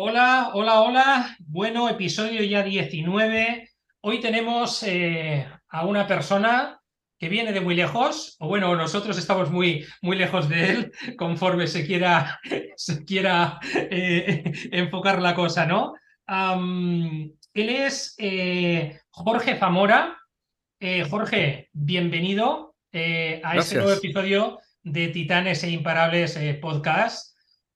Hola, hola, hola. Bueno, episodio ya 19. Hoy tenemos eh, a una persona que viene de muy lejos, o bueno, nosotros estamos muy, muy lejos de él, conforme se quiera, se quiera eh, enfocar la cosa, ¿no? él es eh, Jorge Zamora. Jorge, bienvenido a este nuevo episodio de Titanes e Imparables Podcast.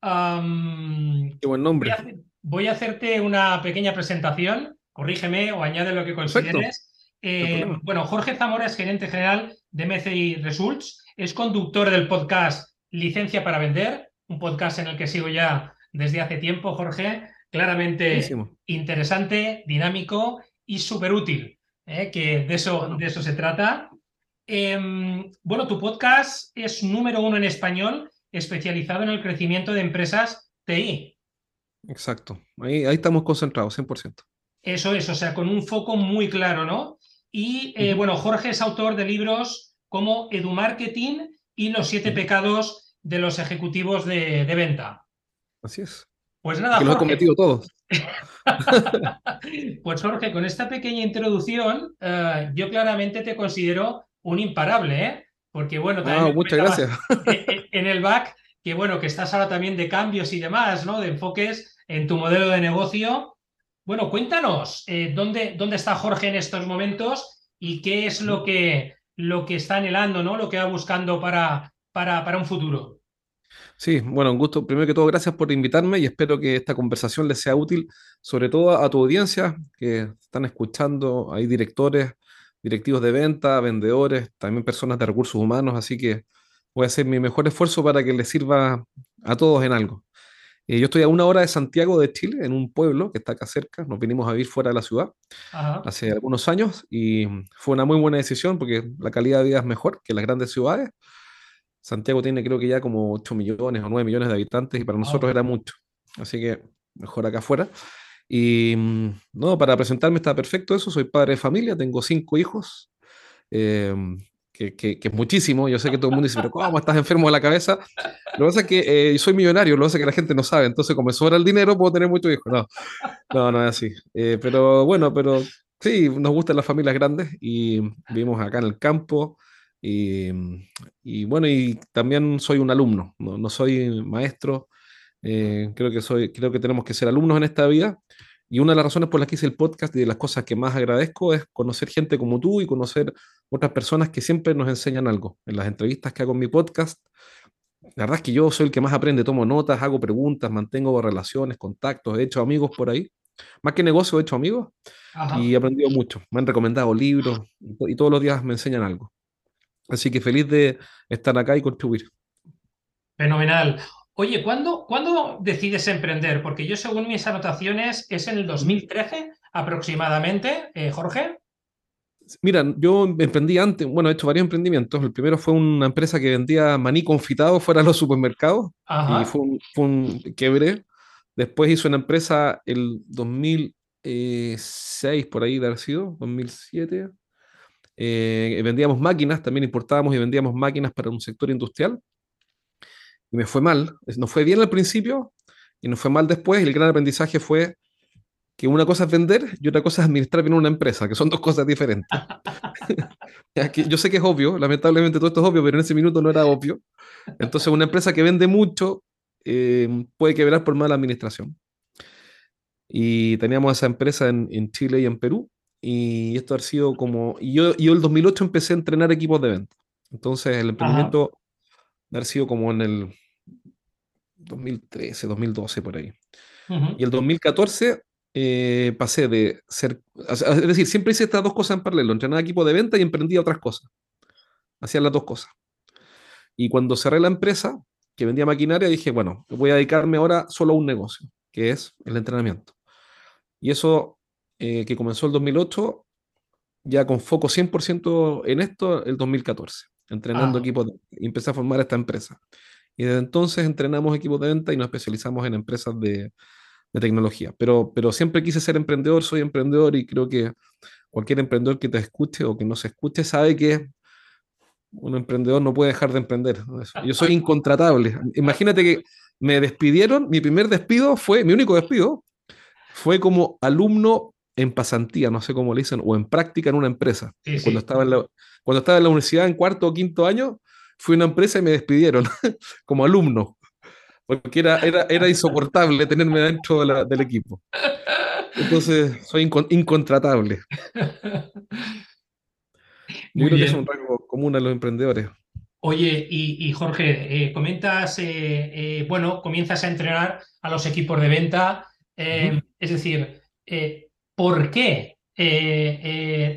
Qué buen nombre. Voy a, hacerte una pequeña presentación, corrígeme o añade lo que consideres. Eh, bueno, Jorge Zamora es gerente general de MCI Results, es conductor del podcast Licencia para Vender, un podcast en el que sigo ya desde hace tiempo, Jorge, claramente interesante, dinámico y súper útil, ¿eh? que de eso, de eso se trata. Em, bueno, tu podcast es número uno en español especializado en el crecimiento de empresas TI. Exacto, ahí, ahí estamos concentrados, 100%. Eso es, o sea, con un foco muy claro, ¿no? Y eh, bueno, Jorge es autor de libros como EduMarketing y Los siete pecados de los ejecutivos de, venta. Así es. Pues nada, que Jorge. lo he cometido todos. pues Jorge, con esta pequeña introducción, eh, yo claramente te considero un imparable, ¿eh? Porque bueno, también muchas gracias. En el back, que bueno, que estás ahora también de cambios y demás, ¿no? De enfoques en tu modelo de negocio. Bueno, cuéntanos, eh, ¿dónde, ¿dónde está Jorge en estos momentos y qué es lo que, lo que está anhelando, ¿no? Lo que va buscando para, para, para un futuro. Sí, bueno, un gusto. Primero que todo, gracias por invitarme y espero que esta conversación les sea útil, sobre todo a tu audiencia que están escuchando. Hay directores, directivos de venta, vendedores, también personas de recursos humanos, así que voy a hacer mi mejor esfuerzo para que les sirva a todos en algo. Eh, yo estoy a una hora de Santiago de Chile, en un pueblo que está acá cerca. Nos vinimos a vivir fuera de la ciudad hace algunos años y fue una muy buena decisión porque la calidad de vida es mejor que las grandes ciudades. Santiago tiene creo que ya como 8 millones o 9 millones de habitantes y para nosotros era mucho. Así que mejor acá afuera. Y mm, no, para presentarme está perfecto eso. Soy padre de familia, tengo cinco hijos, em, que, que, es muchísimo. Yo sé que todo el mundo dice, pero ¿cómo estás enfermo de la cabeza? Lo que pasa es que eh, soy millonario, lo que pasa es que la gente no sabe. Entonces, como me sobra el dinero, puedo tener muchos hijos. No, no, no es así. Eh, pero bueno, pero sí, nos gustan las familias grandes y vivimos acá en el campo. Y, y bueno, y también soy un alumno, no, no soy maestro. Eh, creo, que soy, creo que tenemos que ser alumnos en esta vida. Y una de las razones por las que hice el podcast y de las cosas que más agradezco es conocer gente como tú y conocer otras personas que siempre nos enseñan algo. En las entrevistas que hago en mi podcast, la verdad es que yo soy el que más aprende, tomo notas, hago preguntas, mantengo relaciones, contactos, he hecho amigos por ahí. Más que negocio, he hecho amigos y he aprendido mucho. Me han recomendado libros y todos los días me enseñan algo. Así que feliz de estar acá y contribuir. Fenomenal. Oye, ¿cuándo, ¿cuándo decides emprender? Porque yo, según mis anotaciones, es en el 2013 aproximadamente, eh, Jorge. Mira, yo emprendí antes, bueno, he hecho varios emprendimientos. El primero fue una empresa que vendía maní confitado fuera de los supermercados y fue un, fue quebre. Después hizo una empresa el 2006, por ahí de haber sido, 2007. Eh, vendíamos máquinas, también importábamos y vendíamos máquinas para un sector industrial y me fue mal. no fue bien al principio y nos fue mal después. Y el gran aprendizaje fue que una cosa es vender y otra cosa es administrar bien una empresa, que son dos cosas diferentes. Yo sé que es obvio, lamentablemente todo esto es obvio, pero en ese minuto no era obvio. Entonces, una empresa que vende mucho eh, puede quebrar por mala administración. Y teníamos esa empresa en, en, Chile y en Perú. Y esto ha sido como. Y yo, yo el 2008 empecé a entrenar equipos de venta. Entonces, el emprendimiento ha sido como en el 2013, 2012, por ahí. Y el 2014 eh, pasé de ser, es decir, siempre hice estas dos cosas en paralelo, entrenaba equipo de venta y emprendía otras cosas. Hacía las dos cosas. Y cuando cerré la empresa, que vendía maquinaria, dije, bueno, voy a dedicarme ahora solo a un negocio, que es el entrenamiento. Y eso eh, que comenzó el 2008, ya con foco 100% en esto, el 2014, entrenando equipos, y empecé a formar esta empresa. Y desde entonces entrenamos equipos de venta y nos especializamos en empresas de, de tecnología. Pero, pero siempre quise ser emprendedor, soy emprendedor y creo que cualquier emprendedor que te escuche o que no se escuche sabe que un emprendedor no puede dejar de emprender. Yo soy incontratable. Imagínate que, me despidieron, mi primer despido fue, mi único despido, fue como alumno en pasantía, no sé cómo le dicen, o en práctica en una empresa. cuando, Estaba en la, cuando estaba en la universidad en cuarto o quinto año, fui a una empresa y me despidieron como alumno, porque era, era, era insoportable tenerme dentro del equipo. Entonces, soy incontratable. Yo creo que es un rango común a los emprendedores. Oye, y, Jorge, eh, comentas, eh, eh, bueno, comienzas a entrenar a los equipos de venta, es decir, ¿por qué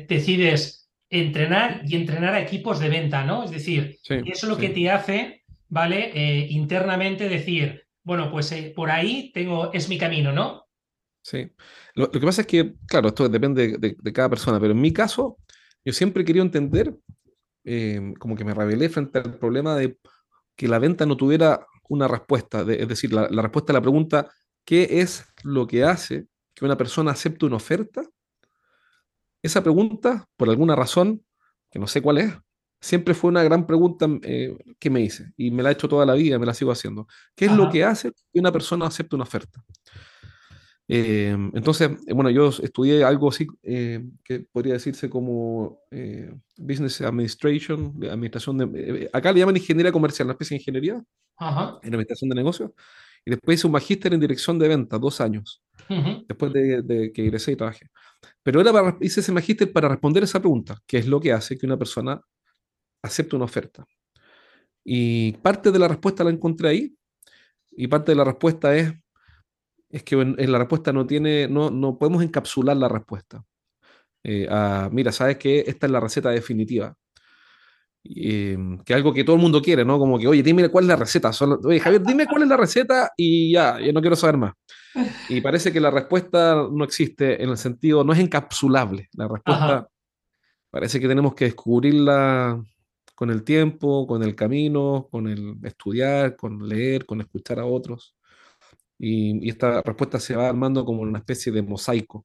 decides entrenar y entrenar a equipos de venta, ¿no? Es decir, eso es lo que te hace, ¿vale? internamente decir, bueno, pues por ahí tengo, es mi camino, ¿no? Sí. Lo, que pasa es que, claro, esto depende de, cada persona, pero en mi caso, yo siempre he querido entender eh, como que me rebelé frente al problema de que la venta no tuviera una respuesta, es decir, la, respuesta a la pregunta, ¿qué es lo que hace que una persona acepte una oferta? Esa pregunta, por alguna razón, que no sé cuál es, siempre fue una gran pregunta eh, que me hice y me la he hecho toda la vida, me la sigo haciendo. ¿Qué es lo que hace que una persona acepte una oferta? Eh, entonces, eh, bueno, yo estudié algo así eh, que podría decirse como Business Administration, administración de... acá le llaman ingeniería comercial, una especie de ingeniería en administración de negocios. Y después hice un magíster en dirección de ventas, dos años, después de, que ingresé y trabajé. Pero ahora hice ese magíster para responder esa pregunta, que es lo que hace que una persona acepte una oferta. Y parte de la respuesta la encontré ahí, y parte de la respuesta es es que en, la respuesta no tiene, no, no podemos encapsular la respuesta. Eh, mira, sabes que esta es la receta definitiva. Em, que algo que todo el mundo quiere, ¿no? Como que, oye, dime cuál es la receta. oye, Javier, dime cuál es la receta y ya, yo no quiero saber más. Y parece que la respuesta no existe en el sentido, no es encapsulable. La respuesta parece que tenemos que descubrirla con el tiempo, con el camino, con el estudiar, con leer, con escuchar a otros y, esta respuesta se va armando como una especie de mosaico.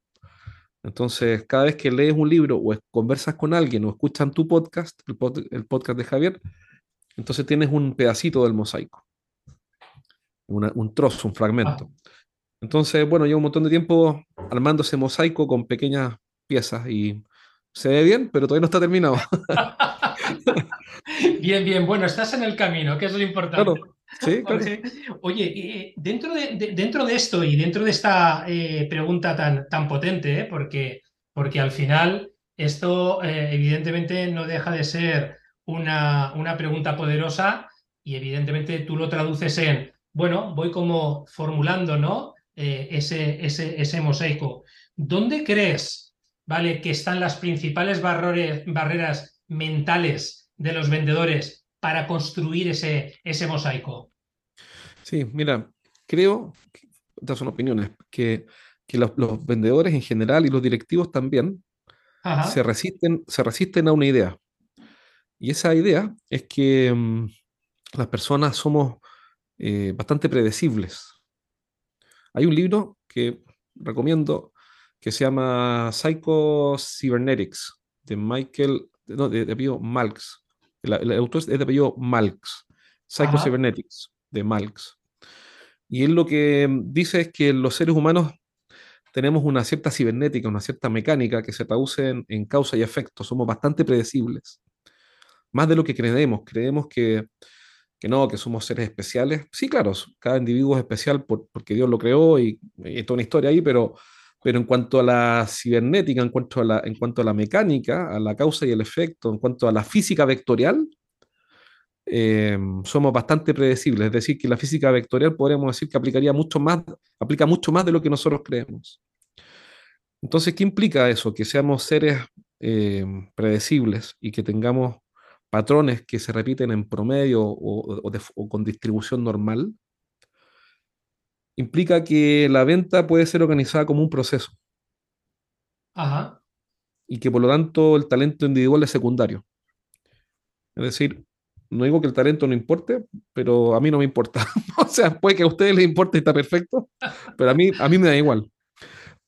Entonces, cada vez que lees un libro o conversas con alguien o escuchan tu podcast, el, podcast de Javier, entonces tienes un pedacito del mosaico, un trozo, un fragmento. Entonces, bueno, llevo un montón de tiempo armando ese mosaico con pequeñas piezas y se ve bien, pero todavía no está terminado. bien, bien, bueno, estás en el camino, que es lo importante. Sí, Oye, eh, dentro, de, dentro de esto y dentro de esta eh, pregunta tan, tan potente, ¿eh? porque, porque al final esto evidentemente no deja de ser una, una pregunta poderosa y evidentemente tú lo traduces en, bueno, voy como formulando, ¿no? ese, ese, ese mosaico. ¿Dónde crees, vale, que están las principales barreras mentales de los vendedores para construir ese, ese mosaico? Sí, mira, creo, estas son opiniones, que, que los, vendedores en general y los directivos también se resisten, se resisten a una idea. Y esa idea es que mm, las personas somos eh, bastante predecibles. Hay un libro que recomiendo que se llama Psycho Cybernetics de Michael, no, de, de Malks. El, autor es de apellido Malks, Psycho-Cybernetics, de Malks. Y él lo que dice es que los seres humanos tenemos una cierta cibernética, una cierta mecánica que se traduce en, causa y efecto. Somos bastante predecibles. Más de lo que creemos. Creemos que, que no, que somos seres especiales. Sí, claro, cada individuo es especial porque Dios lo creó y, y toda una historia ahí, pero pero en cuanto a la cibernética, en cuanto a la, en cuanto a la mecánica, a la causa y el efecto, en cuanto a la física vectorial, eh, somos bastante predecibles. Es decir, que la física vectorial podríamos decir que aplicaría mucho más, aplica mucho más de lo que nosotros creemos. Entonces, ¿qué implica eso? Que seamos seres eh, predecibles y que tengamos patrones que se repiten en promedio o con distribución normal implica que la venta puede ser organizada como un proceso. Ajá. Y que por lo tanto el talento individual es secundario. Es decir, no digo que el talento no importe, pero a mí no me importa. o sea, puede que a ustedes les importe y está perfecto, pero a mí, a mí me da igual.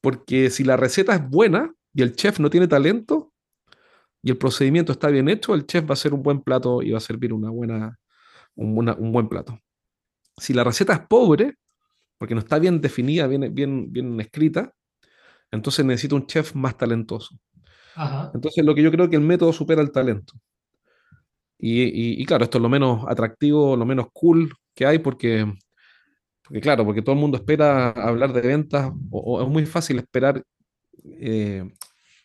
Porque si la receta es buena y el chef no tiene talento y el procedimiento está bien hecho, el chef va a hacer un buen plato y va a servir una buena, un, un buen plato. si la receta es pobre, porque no está bien definida, bien, bien, bien escrita, entonces necesito un chef más talentoso. Entonces lo que yo creo que el método supera el talento. Y, claro, esto es lo menos atractivo, lo menos cool que hay porque, porque claro, porque todo el mundo espera hablar de ventas o, es muy fácil esperar eh,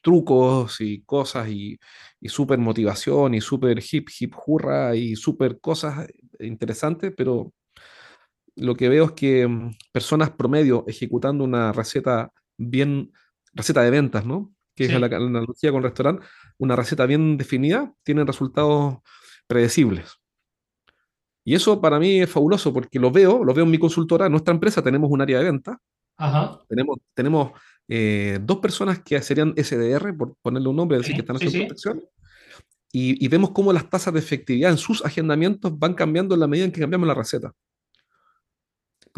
trucos y cosas y, y súper motivación y súper hip, hip, hurra y súper cosas interesantes, pero lo que veo es que mm, personas promedio ejecutando una receta bien, receta de ventas, ¿no? Que es la, analogía con restaurante, una receta bien definida, tienen resultados predecibles. Y eso para mí es fabuloso porque lo veo, lo veo en mi consultora, en nuestra empresa tenemos un área de venta. Tenemos, tenemos eh, dos personas que serían SDR, por ponerle un nombre, decir que están haciendo protección. Y, y, vemos cómo las tasas de efectividad en sus agendamientos van cambiando en la medida en que cambiamos la receta.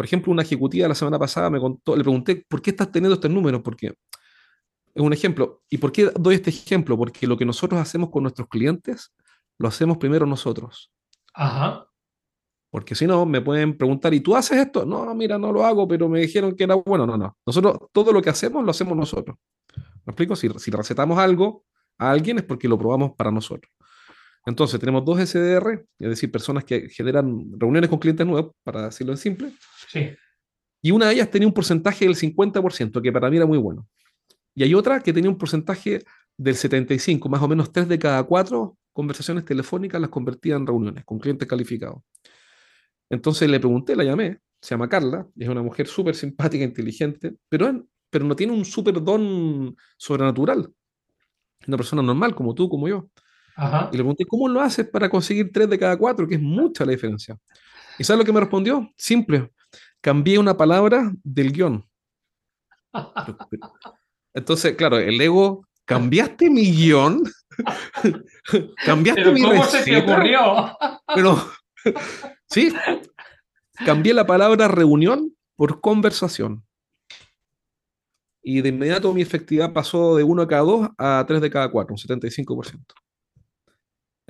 Por ejemplo, una ejecutiva la semana pasada me contó, le pregunté, ¿por qué estás teniendo estos números? Porque es un ejemplo. ¿Y por qué doy este ejemplo? Porque lo que nosotros hacemos con nuestros clientes, lo hacemos primero nosotros. Ajá. Porque si no, me pueden preguntar, ¿y tú haces esto? No, mira, no lo hago, pero me dijeron que era bueno. No, no. Nosotros, todo lo que hacemos, lo hacemos nosotros. ¿Me explico? Si, si recetamos algo a alguien es porque lo probamos para nosotros. Entonces, tenemos dos SDR, es decir, personas que generan reuniones con clientes nuevos, para decirlo en simple. Sí. Y una de ellas tenía un porcentaje del 50%, que para mí era muy bueno. Y hay otra que tenía un porcentaje del 75%, más o menos 3 de cada 4 conversaciones telefónicas las convertía en reuniones con clientes calificados. Entonces le pregunté, la llamé, se llama Carla, es una mujer súper simpática, inteligente, pero, pero no tiene un súper don sobrenatural. Es una persona normal, como tú, como yo. Y le pregunté, ¿cómo lo haces para conseguir tres de cada cuatro? Que es mucha la diferencia. ¿Y sabes lo que me respondió? Simple. Cambié una palabra del guion. Entonces, claro, el ego, ¿cambiaste mi guion? ¿Cambiaste ¿Pero mi ¿Cómo se te ocurrió? Pero, sí, cambié la palabra reunión por conversación. Y de inmediato mi efectividad pasó de 1 de cada 2 a 3 de cada 4, un 75%.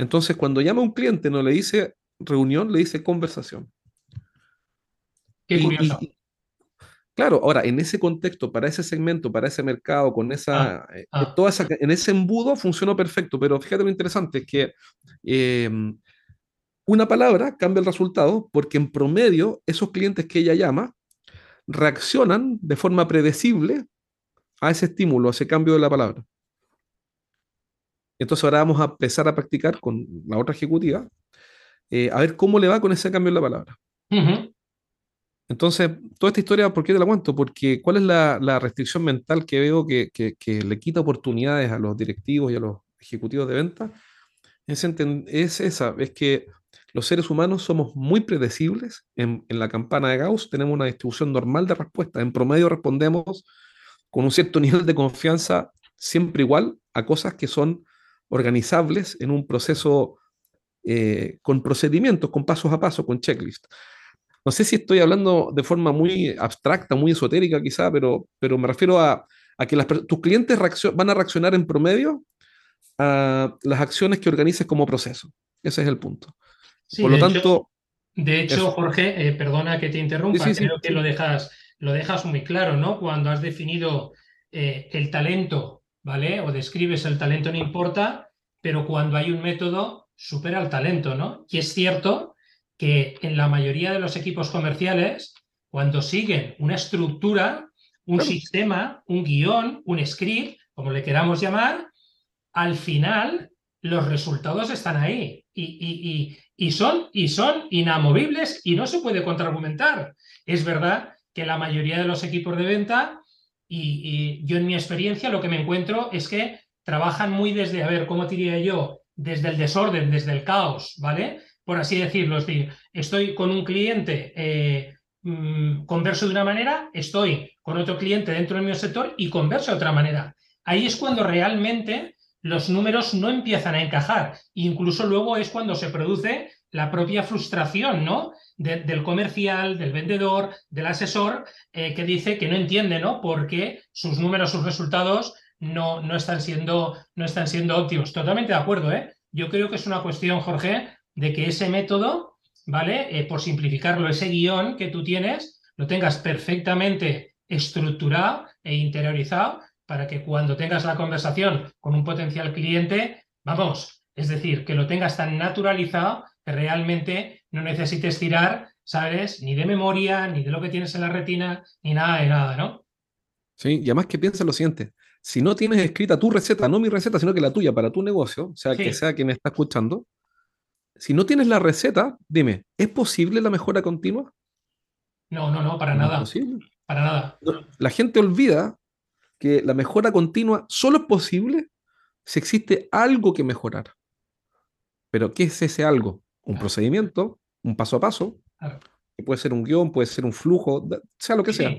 Entonces, cuando llama a un cliente, no le dice reunión, le dice conversación. Qué curioso. claro, ahora, en ese contexto, para ese segmento, para ese mercado, con esa, ah, eh, ah. Toda esa, en ese embudo funcionó perfecto, pero fíjate lo interesante, es que em, una palabra cambia el resultado porque en promedio esos clientes que ella llama reaccionan de forma predecible a ese estímulo, a ese cambio de la palabra. Entonces ahora vamos a empezar a practicar con la otra ejecutiva, eh, a ver cómo le va con ese cambio en la palabra. Entonces, toda esta historia, ¿por qué te la cuento? Porque ¿cuál es la, restricción mental que veo que, le quita oportunidades a los directivos y a los ejecutivos de venta? Es, es esa, es que los seres humanos somos muy predecibles. En, en, la campana de Gauss tenemos una distribución normal de respuestas. En promedio respondemos con un cierto nivel de confianza siempre igual a cosas que son organizables en un proceso eh, con procedimientos, con pasos a paso, con checklist. No sé si estoy hablando de forma muy abstracta, muy esotérica quizá, pero, pero me refiero a, que tus clientes van a reaccionar en promedio a las acciones que organices como proceso. Ese es el punto. Por lo tanto... de hecho, Jorge, eh, perdona que te interrumpa, creo que lo dejas, lo dejas muy claro, ¿no? Cuando has definido eh, el talento ¿vale? O describes el talento no importa, pero cuando hay un método supera el talento, ¿no? Y es cierto que en la mayoría de los equipos comerciales, cuando siguen una estructura, un sistema, un guion, un script, como le queramos llamar, al final los resultados están ahí y, y, son, y son inamovibles y no se puede contraargumentar. Es verdad que la mayoría de los equipos de venta y, yo en mi experiencia lo que me encuentro es que trabajan muy desde, a ver, ¿cómo diría yo? Desde el desorden, desde el caos, ¿vale? Por así decirlo. Es decir, estoy con un cliente, eh, mm, converso de una manera, estoy con otro cliente dentro del mismo sector y converso de otra manera. Ahí es cuando realmente los números no empiezan a encajar. Incluso luego es cuando se produce la propia frustración, ¿no? del comercial, del vendedor, del asesor, eh, que dice que no entiende, ¿no? Porque sus números, sus resultados no, no, están siendo, no están siendo óptimos. Totalmente de acuerdo, ¿eh? Yo creo que es una cuestión, Jorge, de que ese método ¿vale? Eh, por simplificarlo, ese guion que tú tienes, lo tengas perfectamente estructurado e interiorizado para que cuando tengas la conversación con un potencial cliente, vamos, es decir, que lo tengas tan naturalizado que realmente no necesites tirar, ¿sabes? Ni de memoria, ni de lo que tienes en la retina, ni nada de nada, ¿no? Sí, y además que piensa lo siguiente, si no tienes escrita tu receta, no mi receta, sino que la tuya para tu negocio, o sea, que sea quien está escuchando, si no tienes la receta, dime, ¿es posible la mejora continua? No, no, no, para nada. Para nada. La gente olvida que la mejora continua solo es posible si existe algo que mejorar. Pero ¿qué es ese algo? Un procedimiento, un paso a paso, que puede ser un guion, puede ser un flujo, sea lo que, sea.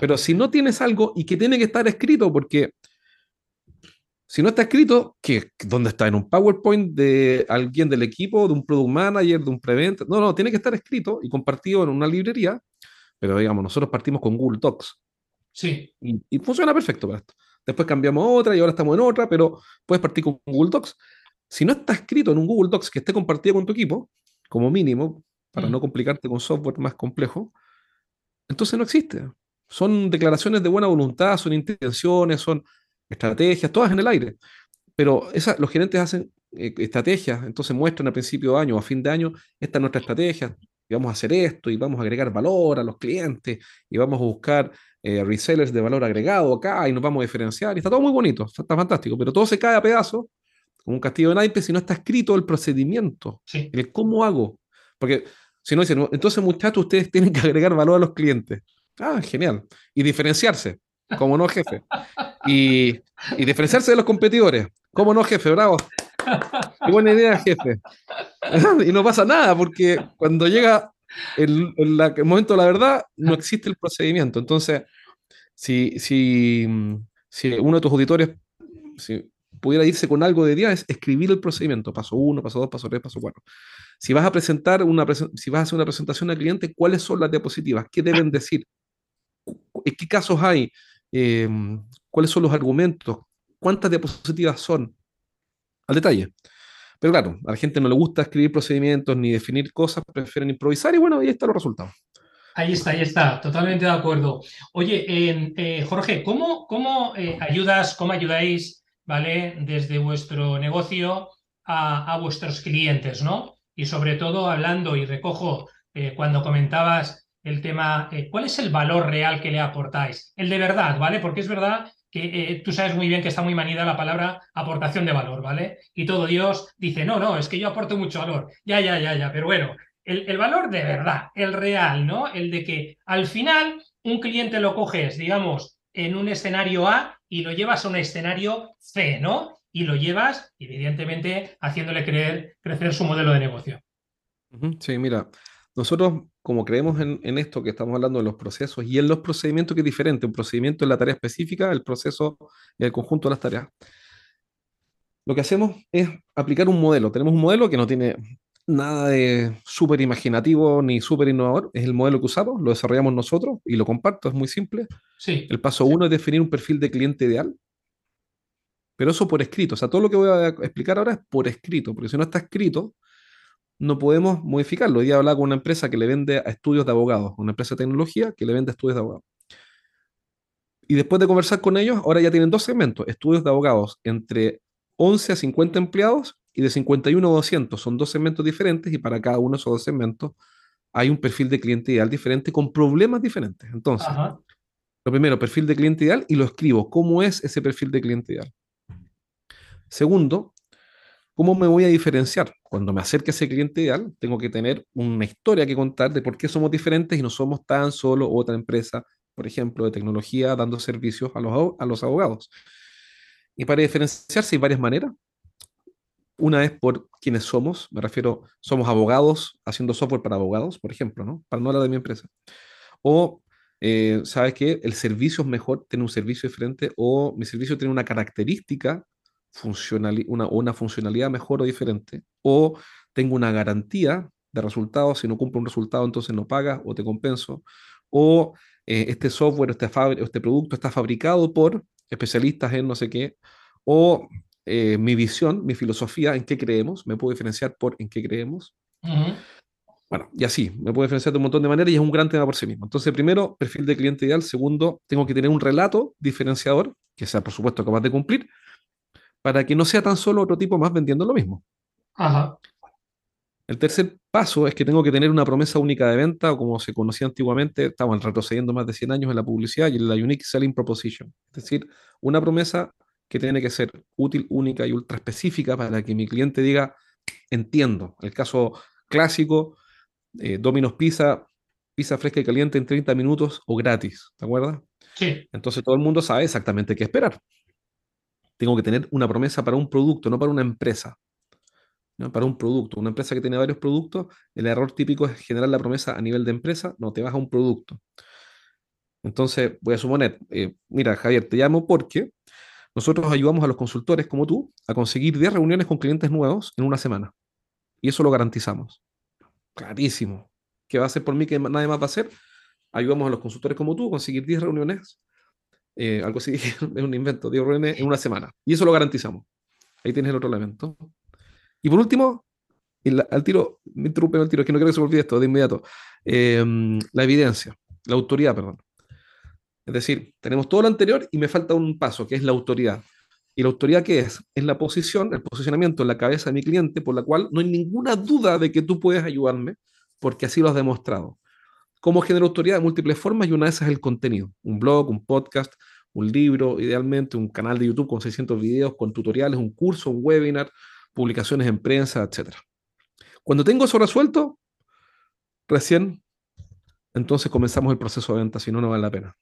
Pero si no tienes algo y que tiene que estar escrito, porque si no está escrito, ¿qué? ¿Dónde está? ¿En un PowerPoint de alguien del equipo, de un product manager, de un prevent? No, no, tiene que estar escrito y compartido en una librería, pero digamos, nosotros partimos con Google Docs. Sí. Y, funciona perfecto para esto. Después cambiamos a otra y ahora estamos en otra, pero puedes partir con Google Docs. Si no está escrito en un Google Docs que esté compartido con tu equipo, como mínimo, para mm. no complicarte con software más complejo, entonces no existe. Son declaraciones de buena voluntad, son intenciones, son estrategias, todas en el aire. Pero esa, los gerentes hacen eh, estrategias, entonces muestran a principio de año o a fin de año, esta es nuestra estrategia, y vamos a hacer esto, y vamos a agregar valor a los clientes, y vamos a buscar eh, resellers de valor agregado acá, y nos vamos a diferenciar, y está todo muy bonito, está, fantástico, pero todo se cae a pedazos, como un castillo de naipes, si no está escrito el procedimiento, el cómo hago. Porque si no dicen, entonces muchachos, ustedes tienen que agregar valor a los clientes. Ah, genial. Y diferenciarse, como no jefe. Y, y diferenciarse de los competidores. como no jefe? Bravo. Qué buena idea, jefe. Y no pasa nada, porque cuando llega el, el, momento de la verdad, no existe el procedimiento. Entonces, si, si, si uno de tus auditores si pudiera irse con algo de día, es escribir el procedimiento. Paso uno, paso dos, paso tres, paso cuatro. Si vas a presentar una, si vas a hacer una presentación al cliente, ¿cuáles son las diapositivas? ¿Qué deben decir? ¿En qué casos hay? Em, ¿Cuáles son los argumentos? ¿Cuántas diapositivas son? Al detalle. Pero claro, a la gente no le gusta escribir procedimientos ni definir cosas, prefieren improvisar y bueno, ahí están los resultados. Ahí está, ahí está, totalmente de acuerdo. Oye, em, eh, Jorge, ¿cómo, cómo eh, ayudas, cómo ayudáis, ¿vale? Desde vuestro negocio a, a, vuestros clientes, ¿no? Y sobre todo hablando, y recojo eh, cuando comentabas el tema, eh, ¿cuál es el valor real que le aportáis? El de verdad, ¿vale? Porque es verdad que eh, tú sabes muy bien que está muy manida la palabra aportación de valor, ¿vale? Y todo Dios dice, no, no, es que yo aporto mucho valor. Ya, ya, ya, ya, pero bueno, el, el valor de verdad, el real, ¿no? El de que al final un cliente lo coges, digamos, en un escenario A y lo llevas a un escenario C, ¿no? Y lo llevas, evidentemente, haciéndole creer, crecer su modelo de negocio. Sí, mira, nosotros, como creemos en, esto que estamos hablando de los procesos y en los procedimientos que es diferente, un procedimiento es la tarea específica, el proceso es el conjunto de las tareas. Lo que hacemos es aplicar un modelo. Tenemos un modelo que no tiene nada de súper imaginativo ni súper innovador. Es el modelo que usamos, lo desarrollamos nosotros y lo comparto, es muy simple. Sí. El paso uno es definir un perfil de cliente ideal. Pero eso por escrito. O sea, todo lo que voy a explicar ahora es por escrito, porque si no está escrito, no podemos modificarlo. Hoy día hablaba con una empresa que le vende a estudios de abogados, una empresa de tecnología que le vende a estudios de abogados. Y después de conversar con ellos, ahora ya tienen dos segmentos, estudios de abogados entre 11 a 50 empleados y de 51 a 200. Son dos segmentos diferentes y para cada uno de esos dos segmentos hay un perfil de cliente ideal diferente con problemas diferentes. Entonces, lo primero, perfil de cliente ideal y lo escribo. ¿Cómo es ese perfil de cliente ideal? Segundo, ¿Cómo me voy a diferenciar? Cuando me acerque a ese cliente ideal, tengo que tener una historia que contar de por qué somos diferentes y no somos tan solo otra empresa, por ejemplo, de tecnología dando servicios a los, a los abogados. Y para diferenciarse hay varias maneras. Una es por quienes somos, me refiero, somos abogados haciendo software para abogados, por ejemplo, ¿no? Para no hablar de mi empresa. O, eh, ¿sabes qué? El servicio es mejor, tiene un servicio diferente, o mi servicio tiene una característica una, una funcionalidad mejor o diferente, o tengo una garantía de resultados, si no cumplo un resultado entonces no pagas o te compenso, o eh, este software, este, este producto está fabricado por especialistas en no sé qué, o eh, mi visión, mi filosofía, en qué creemos, me puedo diferenciar por en qué creemos. Bueno, y así, me puedo diferenciar de un montón de maneras y es un gran tema por sí mismo. Entonces, primero, perfil de cliente ideal. Segundo, tengo que tener un relato diferenciador, que sea, por supuesto, capaz de cumplir, para que no sea tan solo otro tipo más vendiendo lo mismo. Ajá. El tercer paso es que tengo que tener una promesa única de venta, o como se conocía antiguamente, estamos retrocediendo más de 100 años en la publicidad y en la Unique Selling Proposition. Es decir, una promesa que tiene que ser útil, única y ultra específica para que mi cliente diga, entiendo. El caso clásico, eh, Domino's Pizza, pizza fresca y caliente en 30 minutos o gratis, ¿te acuerdas? Sí. Entonces todo el mundo sabe exactamente qué esperar. Tengo que tener una promesa para un producto, no para una empresa para un producto. Una empresa que tiene varios productos, el error típico es generar la promesa a nivel de empresa, no te vas a un producto. Entonces, voy a suponer, eh, mira, Javier, te llamo porque nosotros ayudamos a los consultores como tú a conseguir 10 reuniones con clientes nuevos en una semana. Y eso lo garantizamos. Clarísimo. ¿Qué va a hacer por mí que nadie más va a hacer? Ayudamos a los consultores como tú a conseguir 10 reuniones, eh, algo así, es un invento, 10 reuniones en una semana. Y eso lo garantizamos. Ahí tienes el otro elemento. Y por último, al tiro, me interrumpe el tiro, es que no quiero que se olvide esto de inmediato. Em, la evidencia, la autoridad, perdón. Es decir, tenemos todo lo anterior y me falta un paso, que es la autoridad. ¿Y la autoridad qué es? Es la posición, el posicionamiento en la cabeza de mi cliente, por la cual no hay ninguna duda de que tú puedes ayudarme, porque así lo has demostrado. ¿Cómo genera autoridad? De múltiples formas y una de esas es el contenido. Un blog, un podcast, un libro, idealmente un canal de YouTube con 600 videos, con tutoriales, un curso, un webinar, publicaciones en prensa, etc. Cuando tengo eso resuelto, recién, entonces comenzamos el proceso de venta, si no, no vale la pena.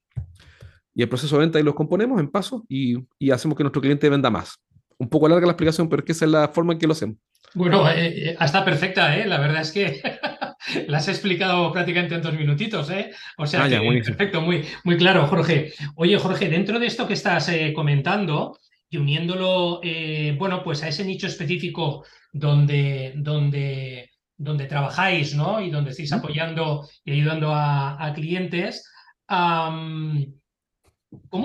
Y el proceso de venta ahí los componemos en pasos y, y, hacemos que nuestro cliente venda más. Un poco larga la explicación, pero es que esa es la forma en que lo hacemos. Bueno, eh, eh está perfecta, ¿eh? La verdad es que la has explicado prácticamente en dos minutitos, ¿eh? O sea, ah, perfecto, muy, muy claro, Jorge. Oye, Jorge, dentro de esto que estás eh, comentando, y uniéndolo, eh, bueno, pues a ese nicho específico donde, donde, donde trabajáis, ¿no? Y donde estáis apoyando y ayudando a, clientes. ¿Cómo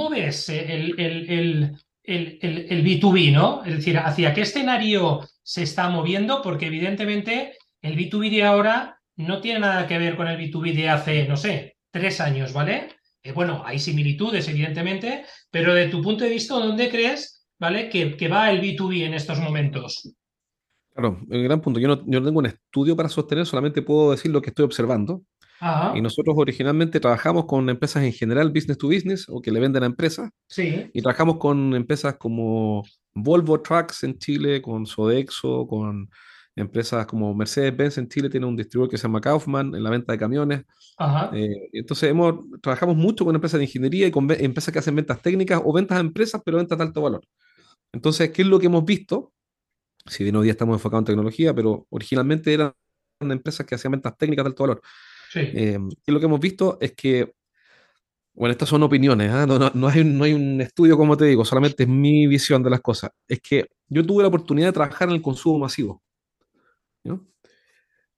ves el, el, el, B2B, ¿no? Es decir, ¿hacia qué escenario se está moviendo? Porque evidentemente el B2B de ahora no tiene nada que ver con el B2B de hace, no sé, tres años, ¿vale? Eh, bueno, hay similitudes, evidentemente, pero de tu punto de vista, ¿dónde crees ¿vale? Que, va el B2B en estos momentos. Claro, el gran punto. Yo no, yo no tengo un estudio para sostener, solamente puedo decir lo que estoy observando. Y nosotros originalmente trabajamos con empresas en general, business to business, o que le venden a empresas. Sí. Y trabajamos con empresas como Volvo Trucks en Chile, con Sodexo, con empresas como Mercedes-Benz en Chile, tiene un distribuidor que se llama Kaufman en la venta de camiones. Ajá. Eh, entonces hemos, trabajamos mucho con empresas de ingeniería y con empresas que hacen ventas técnicas o ventas a empresas, pero ventas de alto valor. Entonces, ¿qué es lo que hemos visto? Si bien hoy día estamos enfocados en tecnología, pero originalmente eran empresas que hacían ventas técnicas de alto valor. Sí. Eh, y lo que hemos visto es que, bueno, estas son opiniones, ¿ah? no, no, hay, no hay un estudio, como te digo, solamente es mi visión de las cosas. Es que yo tuve la oportunidad de trabajar en el consumo masivo. ¿no?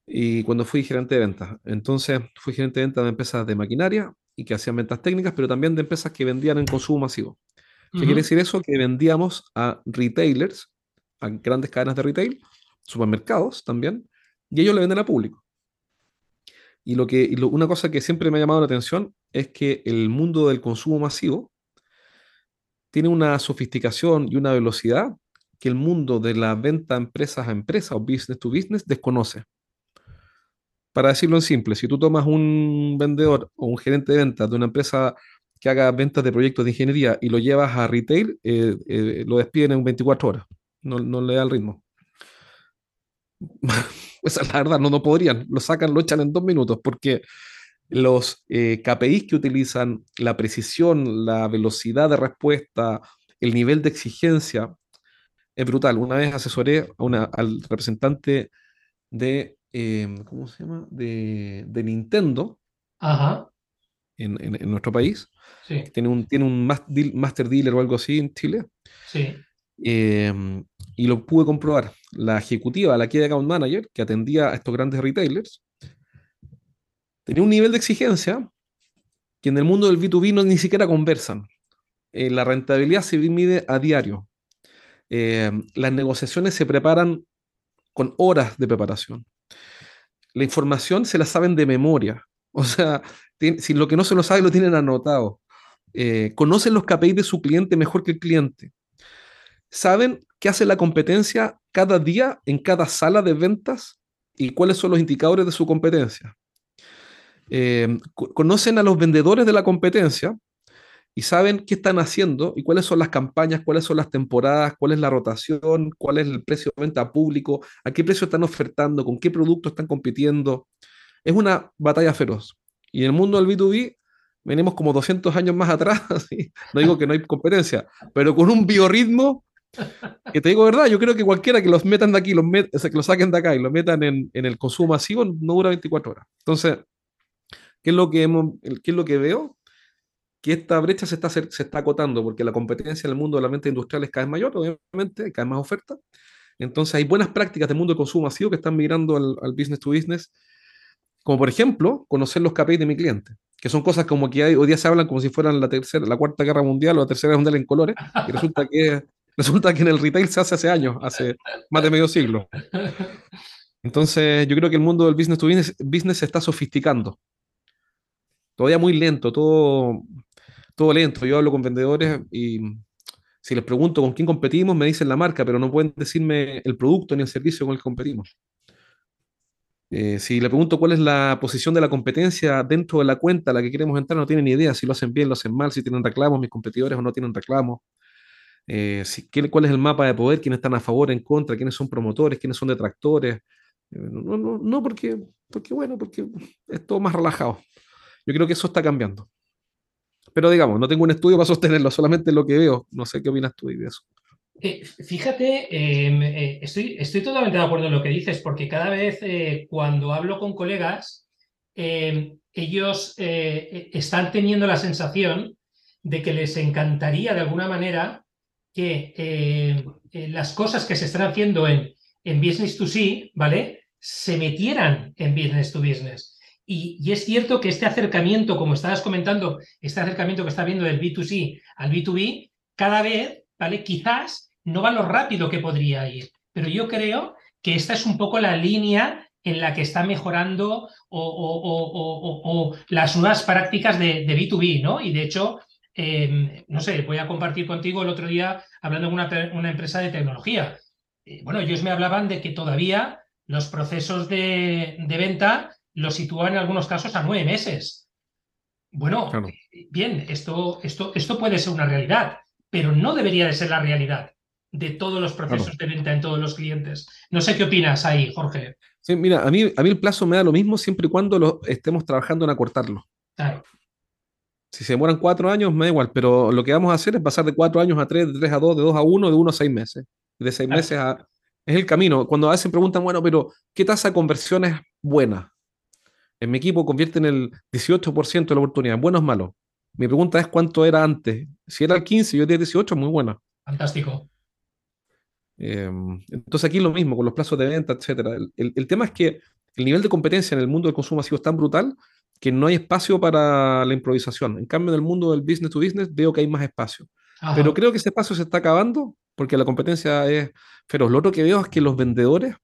Y cuando fui gerente de ventas. Entonces, fui gerente de ventas de empresas de maquinaria y que hacían ventas técnicas, pero también de empresas que vendían en consumo masivo. ¿Qué quiere decir eso? Que vendíamos a retailers, a grandes cadenas de retail, supermercados también, y ellos le venden a público. Y, lo que, una cosa que siempre me ha llamado la atención es que el mundo del consumo masivo tiene una sofisticación y una velocidad que el mundo de la venta empresas a empresas o business to business desconoce. Para decirlo en simple, si tú tomas un vendedor o un gerente de ventas de una empresa que haga ventas de proyectos de ingeniería y lo llevas a retail, eh, eh, lo despiden en 24 horas. No, no le da el ritmo. Esa es la verdad, no, no podrían. Lo sacan, lo echan en dos minutos porque los eh, KPIs que utilizan, la precisión, la velocidad de respuesta, el nivel de exigencia, es brutal. Una vez asesoré a una, al representante de, ¿cómo se llama? De, de Nintendo Ajá. En, en, nuestro país. Sí. Tiene un, tiene un master dealer o algo así en Chile. Sí. Em, y lo pude comprobar. La ejecutiva, la Key Account Manager, que atendía a estos grandes retailers, tenía un nivel de exigencia que en el mundo del B2B no ni siquiera conversan. Eh, la rentabilidad se mide a diario. Em, las negociaciones se preparan con horas de preparación. la información se la saben de memoria. O sea, si lo que no se lo sabe lo tienen anotado. Eh, conocen los KPIs de su cliente mejor que el cliente. Saben qué hace la competencia cada día en cada sala de ventas y cuáles son los indicadores de su competencia. Eh, conocen a los vendedores de la competencia y saben qué están haciendo y cuáles son las campañas, cuáles son las temporadas, cuál es la rotación, cuál es el precio de venta público, a qué precio están ofertando, con qué producto están compitiendo. Es una batalla feroz. Y en el mundo del B2B venimos como 200 años más atrás, no digo que no hay competencia, pero con un biorritmo que te digo verdad, yo creo que cualquiera que los metan de aquí, los que lo saquen de acá y lo metan en, en, el consumo masivo, no dura 24 horas. Entonces, ¿qué es lo que, hemos, qué es lo que veo? Que esta brecha se está, se está acotando porque la competencia en el mundo de la venta industrial es cada vez mayor, obviamente, hay cada vez más oferta. Entonces, hay buenas prácticas del mundo del consumo masivo que están migrando al, al business to business, como por ejemplo, conocer los KPIs de mi cliente que son cosas como que hoy día se hablan como si fueran la tercera, la cuarta guerra mundial o la tercera mundial en colores, y resulta que resulta que en el retail se hace hace años, hace más de medio siglo. Entonces, yo creo que el mundo del business to business, business se está sofisticando. Todavía muy lento, todo, todo lento. Yo hablo con vendedores y si les pregunto con quién competimos, me dicen la marca, pero no pueden decirme el producto ni el servicio con el que competimos. Eh, si le pregunto cuál es la posición de la competencia dentro de la cuenta a la que queremos entrar, no tienen ni idea si lo hacen bien, lo hacen mal, si tienen reclamos mis competidores o no tienen reclamos. Eh, si, cuál es el mapa de poder, quiénes están a favor, en contra, quiénes son promotores, quiénes son detractores. Eh, no, no, no porque, porque, bueno, porque es todo más relajado. Yo creo que eso está cambiando. Pero digamos, no tengo un estudio para sostenerlo, solamente lo que veo. No sé qué opinas tú de eso. Eh, fíjate, em, eh, estoy, estoy totalmente de acuerdo en lo que dices, porque cada vez eh, cuando hablo con colegas, ellos están teniendo la sensación de que les encantaría de alguna manera que em, las cosas que se están haciendo en, en business to see, ¿vale? Se metieran en business to business. Y, y, es cierto que este acercamiento, como estabas comentando, este acercamiento que está viendo del B2C al B2B, cada vez, ¿vale? Quizás no va lo rápido que podría ir. Pero yo creo que esta es un poco la línea en la que está mejorando o, las nuevas prácticas de, B2B, ¿no? Y de hecho, em, no sé, voy a compartir contigo el otro día hablando con una, empresa de tecnología. Eh, bueno, ellos me hablaban de que todavía los procesos de, venta los sitúan en algunos casos a nueve meses. Bueno, bien, esto, esto, esto puede ser una realidad, pero no debería de ser la realidad de todos los procesos de venta en todos los clientes. No sé qué opinas ahí, Jorge. Sí, mira, a mí, a mí el plazo me da lo mismo siempre y cuando lo estemos trabajando en acortarlo. Claro. Si se demoran cuatro años, me da igual, pero lo que vamos a hacer es pasar de cuatro años a tres, de tres a dos, de dos a uno, de uno a seis meses. De seis meses a... Es el camino. Cuando a veces preguntan, bueno, pero ¿qué tasa de conversión es buena? En mi equipo convierten el 18% de la oportunidad. ¿Bueno o malo? Mi pregunta es cuánto era antes. Si era el 15, yo diría 18, muy buena. Fantástico. Em, entonces aquí es lo mismo con los plazos de venta, etcétera. El, tema es que el nivel de competencia en el mundo del consumo masivo es tan brutal que no hay espacio para la improvisación. En cambio, en el mundo del business to business veo que hay más espacio. Pero creo que ese espacio se está acabando porque la competencia es feroz. Lo otro que veo es que los vendedores,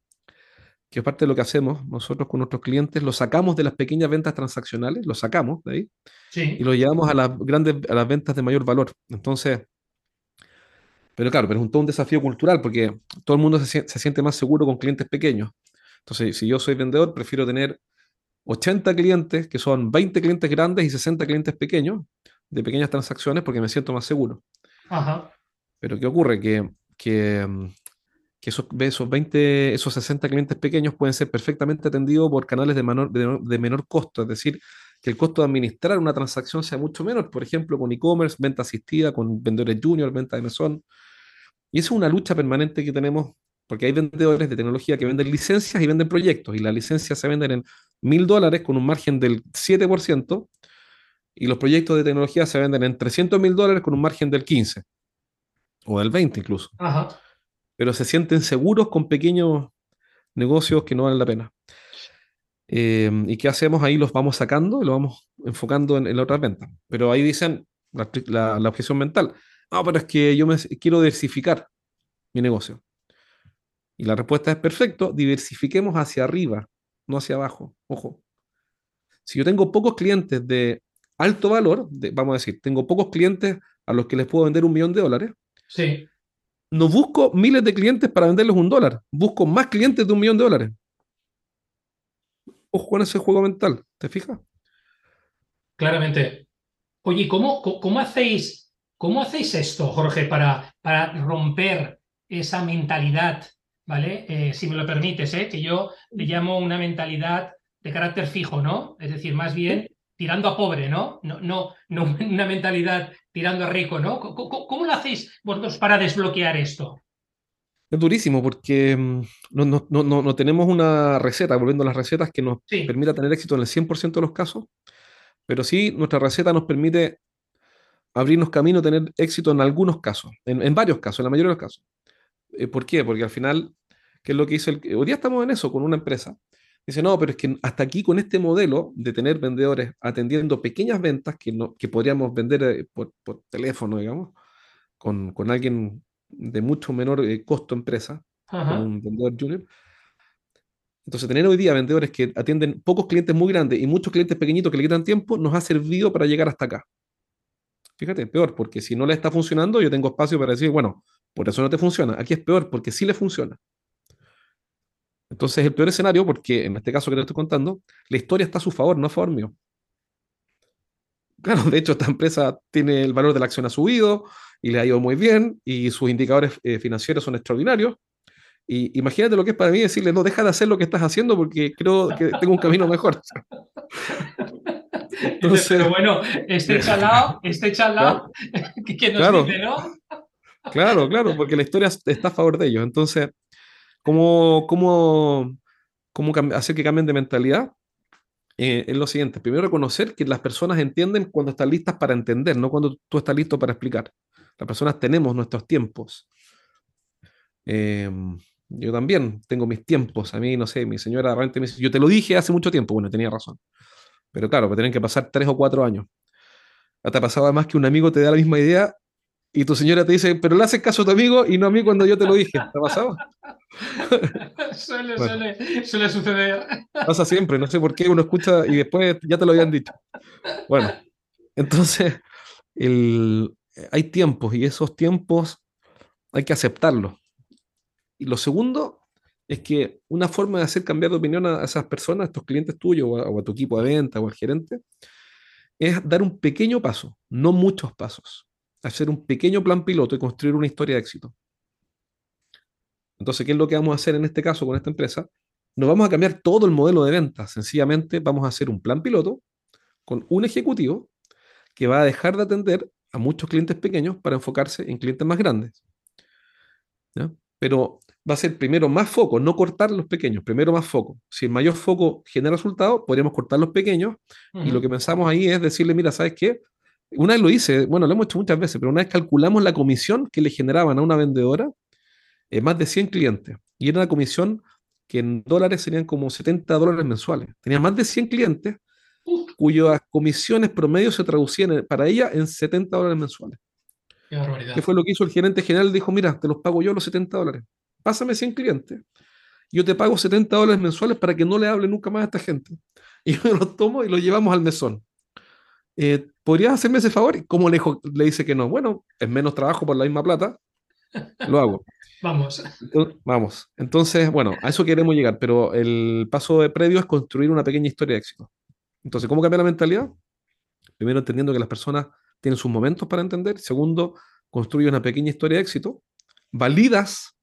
que es parte de lo que hacemos nosotros con nuestros clientes, los sacamos de las pequeñas ventas transaccionales, los sacamos de ahí y los llevamos a las grandes, a las ventas de mayor valor. Entonces, pero claro, pero es todo un desafío cultural porque todo el mundo se, siente más seguro con clientes pequeños. Entonces, si yo soy vendedor, prefiero tener 80 clientes, que son 20 clientes grandes y 60 clientes pequeños, de pequeñas transacciones, porque me siento más seguro. Ajá. Pero ¿qué ocurre? Que, que, que esos, esos, 20, esos 60 clientes pequeños pueden ser perfectamente atendidos por canales de menor, de menor costo, es decir, que el costo de administrar una transacción sea mucho menor, por ejemplo, con e-commerce, venta asistida, con vendedores junior, venta de mesón. Y esa es una lucha permanente que tenemos, porque hay vendedores de tecnología que venden licencias y venden proyectos, y las licencias se venden en mil dólares con un margen del 7%, y los proyectos de tecnología se venden en 300 mil dólares con un margen del 15, o del 20 incluso. Pero se sienten seguros con pequeños negocios que no valen la pena. Em, ¿Y qué hacemos? Ahí los vamos sacando y los vamos enfocando en, la otra venta. Pero ahí dicen la, la, objeción mental. Ah, pero es que yo me, quiero diversificar mi negocio. Y la respuesta es perfecto, diversifiquemos hacia arriba. no hacia abajo. Ojo. Si yo tengo pocos clientes de alto valor, vamos a decir, tengo pocos clientes a los que les puedo vender un millón de dólares. Sí. No busco miles de clientes para venderles un dólar, busco más clientes de un millón de dólares. Ojo con ese juego mental, ¿te fijas? Claramente. Oye, ¿cómo, cómo, hacéis, cómo hacéis esto, Jorge, para, para romper esa mentalidad, ¿vale? Eh, si me lo permites, ¿eh? que yo le llamo una mentalidad de carácter fijo, ¿no? Es decir, más bien tirando a pobre, ¿no? No, no, no una mentalidad tirando a rico, ¿no? ¿Cómo, lo hacéis vosotros para desbloquear esto? Es durísimo porque mm, no, no, no, no, tenemos una receta, volviendo a las recetas, que nos permita tener éxito en el 100% de los casos, pero sí nuestra receta nos permite abrirnos camino, tener éxito en algunos casos, en, varios casos, en la mayoría de los casos. Eh, ¿Por qué? Porque al final, ¿qué es lo que hizo el... Hoy día estamos en eso con una empresa Dice, no, pero es que hasta aquí con este modelo de tener vendedores atendiendo pequeñas ventas que, no, que podríamos vender eh, por, teléfono, digamos, con, con, alguien de mucho menor eh, costo empresa, con un vendedor junior. Entonces, tener hoy día vendedores que atienden pocos clientes muy grandes y muchos clientes pequeñitos que le quitan tiempo, nos ha servido para llegar hasta acá. Fíjate, peor, porque si no le está funcionando, yo tengo espacio para decir, bueno, por eso no te funciona. Aquí es peor, porque sí le funciona. Entonces, el peor escenario, porque en este caso que te estoy contando, la historia está a su favor, no a favor mío. Claro, de hecho, esta empresa tiene el valor de la acción ha subido y le ha ido muy bien y sus indicadores eh, financieros son extraordinarios. Y imagínate lo que es para mí decirle, no, deja de hacer lo que estás haciendo porque creo que tengo un camino mejor. Entonces, Pero bueno, este chalao, este chalao, que nos claro, dice, ¿no? Claro, claro, porque la historia está a favor de ellos. Entonces, ¿Cómo, cómo, cómo hacer que cambien de mentalidad? Eh, es lo siguiente. Primero, reconocer que las personas entienden cuando están listas para entender, no cuando tú estás listo para explicar. Las personas tenemos nuestros tiempos. Em, yo también tengo mis tiempos. A mí, no sé, mi señora realmente me dice, yo te lo dije hace mucho tiempo. Bueno, tenía razón. Pero claro, me tienen que pasar tres o cuatro años. Hasta pasaba más que un amigo te da la misma idea y tu señora te dice, pero le haces caso a tu amigo y no a mí cuando yo te lo dije. ¿Te ha pasado? suele, suele, suele, suceder. Pasa siempre, no sé por qué uno escucha y después ya te lo habían dicho. Bueno, entonces el, hay tiempos y esos tiempos hay que aceptarlos. Y lo segundo es que una forma de hacer cambiar de opinión a esas personas, a estos clientes tuyos o a, o a tu equipo de venta o al gerente, es dar un pequeño paso, no muchos pasos hacer un pequeño plan piloto y construir una historia de éxito. Entonces, ¿qué es lo que vamos a hacer en este caso con esta empresa? No vamos a cambiar todo el modelo de venta, sencillamente vamos a hacer un plan piloto con un ejecutivo que va a dejar de atender a muchos clientes pequeños para enfocarse en clientes más grandes. Pero va a ser primero más foco, no cortar los pequeños, primero más foco. Si el mayor foco genera resultados, podríamos cortar los pequeños y lo que pensamos ahí es decirle, mira, ¿sabes qué? Una vez lo hice, bueno, lo hemos hecho muchas veces, pero una vez calculamos la comisión que le generaban a una vendedora, eh, más de 100 clientes. Y era una comisión que en dólares serían como 70 dólares mensuales. Tenía más de 100 clientes cuyas comisiones promedio se traducían para ella en 70 dólares mensuales. Qué barbaridad. ¿Qué fue lo que hizo el gerente general? Dijo, mira, te los pago yo los 70 dólares. Pásame 100 clientes. Yo te pago 70 dólares mensuales para que no le hable nunca más a esta gente. Y yo los tomo y los llevamos al mesón. Eh, ¿podrías hacerme ese favor? Y como le, le dice que no, bueno, es menos trabajo por la misma plata, lo hago. Vamos. vamos. Entonces, bueno, a eso queremos llegar, pero el paso de previo es construir una pequeña historia de éxito. Entonces, ¿cómo cambiar la mentalidad? Primero, entendiendo que las personas tienen sus momentos para entender. Segundo, construye una pequeña historia de éxito. Validas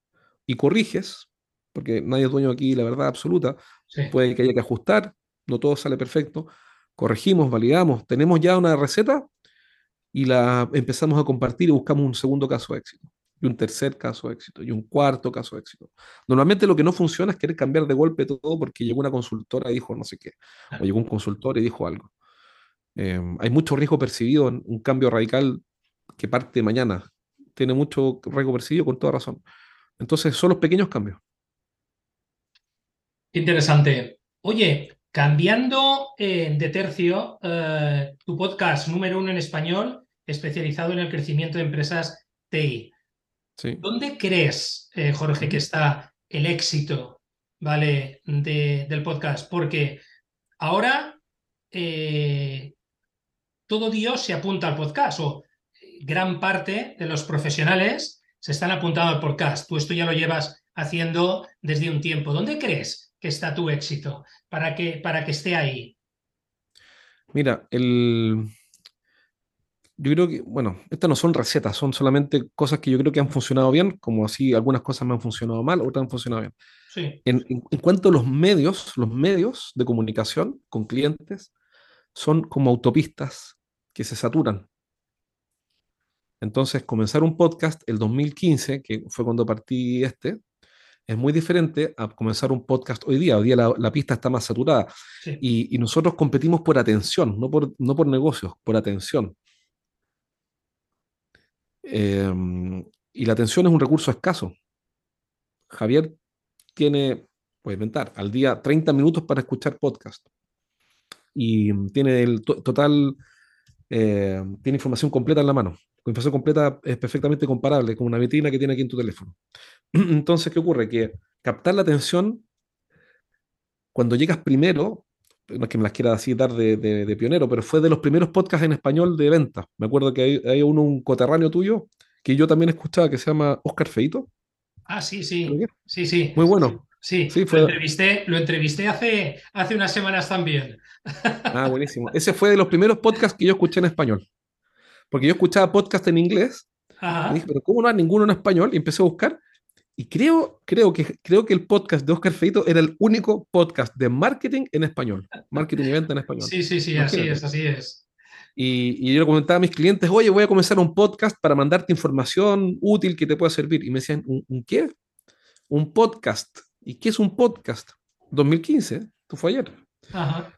y corriges, porque nadie es dueño aquí la verdad absoluta. Puede que haya que ajustar, no todo sale perfecto corregimos, validamos, tenemos ya una receta y la empezamos a compartir y buscamos un segundo caso de éxito, y un tercer caso de éxito, y un cuarto caso de éxito. Normalmente lo que no funciona es querer cambiar de golpe todo porque llegó una consultora y dijo no sé qué, o llegó un consultor y dijo algo. Em, hay mucho riesgo percibido en un cambio radical que parte mañana. Tiene mucho riesgo percibido con toda razón. Entonces, son los pequeños cambios. Interesante. Oye, Cambiando eh, de tercio, eh, tu podcast número uno en español, especializado en el crecimiento de empresas TI. ¿Dónde crees, eh, Jorge, que está el éxito ¿vale? del podcast, porque ahora todo Dios se apunta al podcast o gran parte de los profesionales se están apuntando al podcast. Tú esto ya lo llevas haciendo desde un tiempo. ¿Dónde crees que está tu éxito para que, para que esté ahí? Mira, el... yo creo que, bueno, estas no son recetas, son solamente cosas que yo creo que han funcionado bien, como así algunas cosas me han funcionado mal, otras han funcionado bien. Sí. En, en cuanto a los medios, los medios de comunicación con clientes son como autopistas que se saturan. Entonces, comenzar un podcast el 2015, que fue cuando partí este, es muy diferente a comenzar un podcast hoy día. Hoy día la, pista está más saturada y, nosotros competimos por atención, no por, no por negocios, por atención. Em, y la atención es un recurso escaso. Javier tiene, puede inventar, al día 30 minutos para escuchar podcast. Y tiene el total eh, tiene información completa en la mano. La información completa es perfectamente comparable con una vitrina que tiene aquí en tu teléfono. Entonces, ¿qué ocurre? Que captar la atención, cuando llegas primero, no es que me las quiera así dar de, pionero, pero fue de los primeros podcasts en español de venta. Me acuerdo que hay, uno, un coterráneo tuyo, que yo también escuchaba, que se llama Oscar Feito. Ah, sí, sí. Sí, sí. Muy bueno. Sí, fue... lo, entrevisté, lo entrevisté hace, hace unas semanas también. Ah, buenísimo. Ese fue de los primeros podcasts que yo escuché en español. Porque yo escuchaba podcast en inglés. Y dije, pero ¿cómo no hay ninguno en español? Y empecé a buscar. Y creo, creo, que, creo que el podcast de Oscar Feito era el único podcast de marketing en español. Marketing y venta en español. Sí, sí, sí, así es, así es. Y, y, yo le comentaba a mis clientes, oye, voy a comenzar un podcast para mandarte información útil que te pueda servir. Y me decían, ¿un, qué? Un podcast. ¿Y qué es un podcast? 2015, esto fue ayer. Ajá.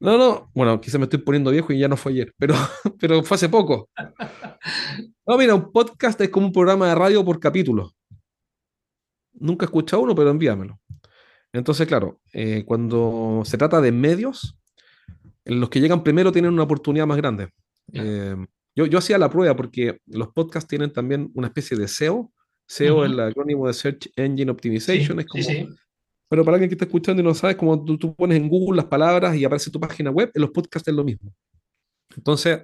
No, no, bueno, quizá me estoy poniendo viejo y ya no fue ayer, pero, pero fue hace poco. No, mira, un podcast es como un programa de radio por capítulo. Nunca he escuchado uno, pero envíamelo. Entonces, claro, eh, cuando se trata de medios, los que llegan primero tienen una oportunidad más grande. Eh, yo, yo hacía la prueba porque los podcasts tienen también una especie de SEO. SEO es el acrónimo de Search Engine Optimization. es como sí, pero para alguien que está escuchando y no sabes, como tú, tú, pones en Google las palabras y aparece tu página web, en los podcasts es lo mismo. Entonces,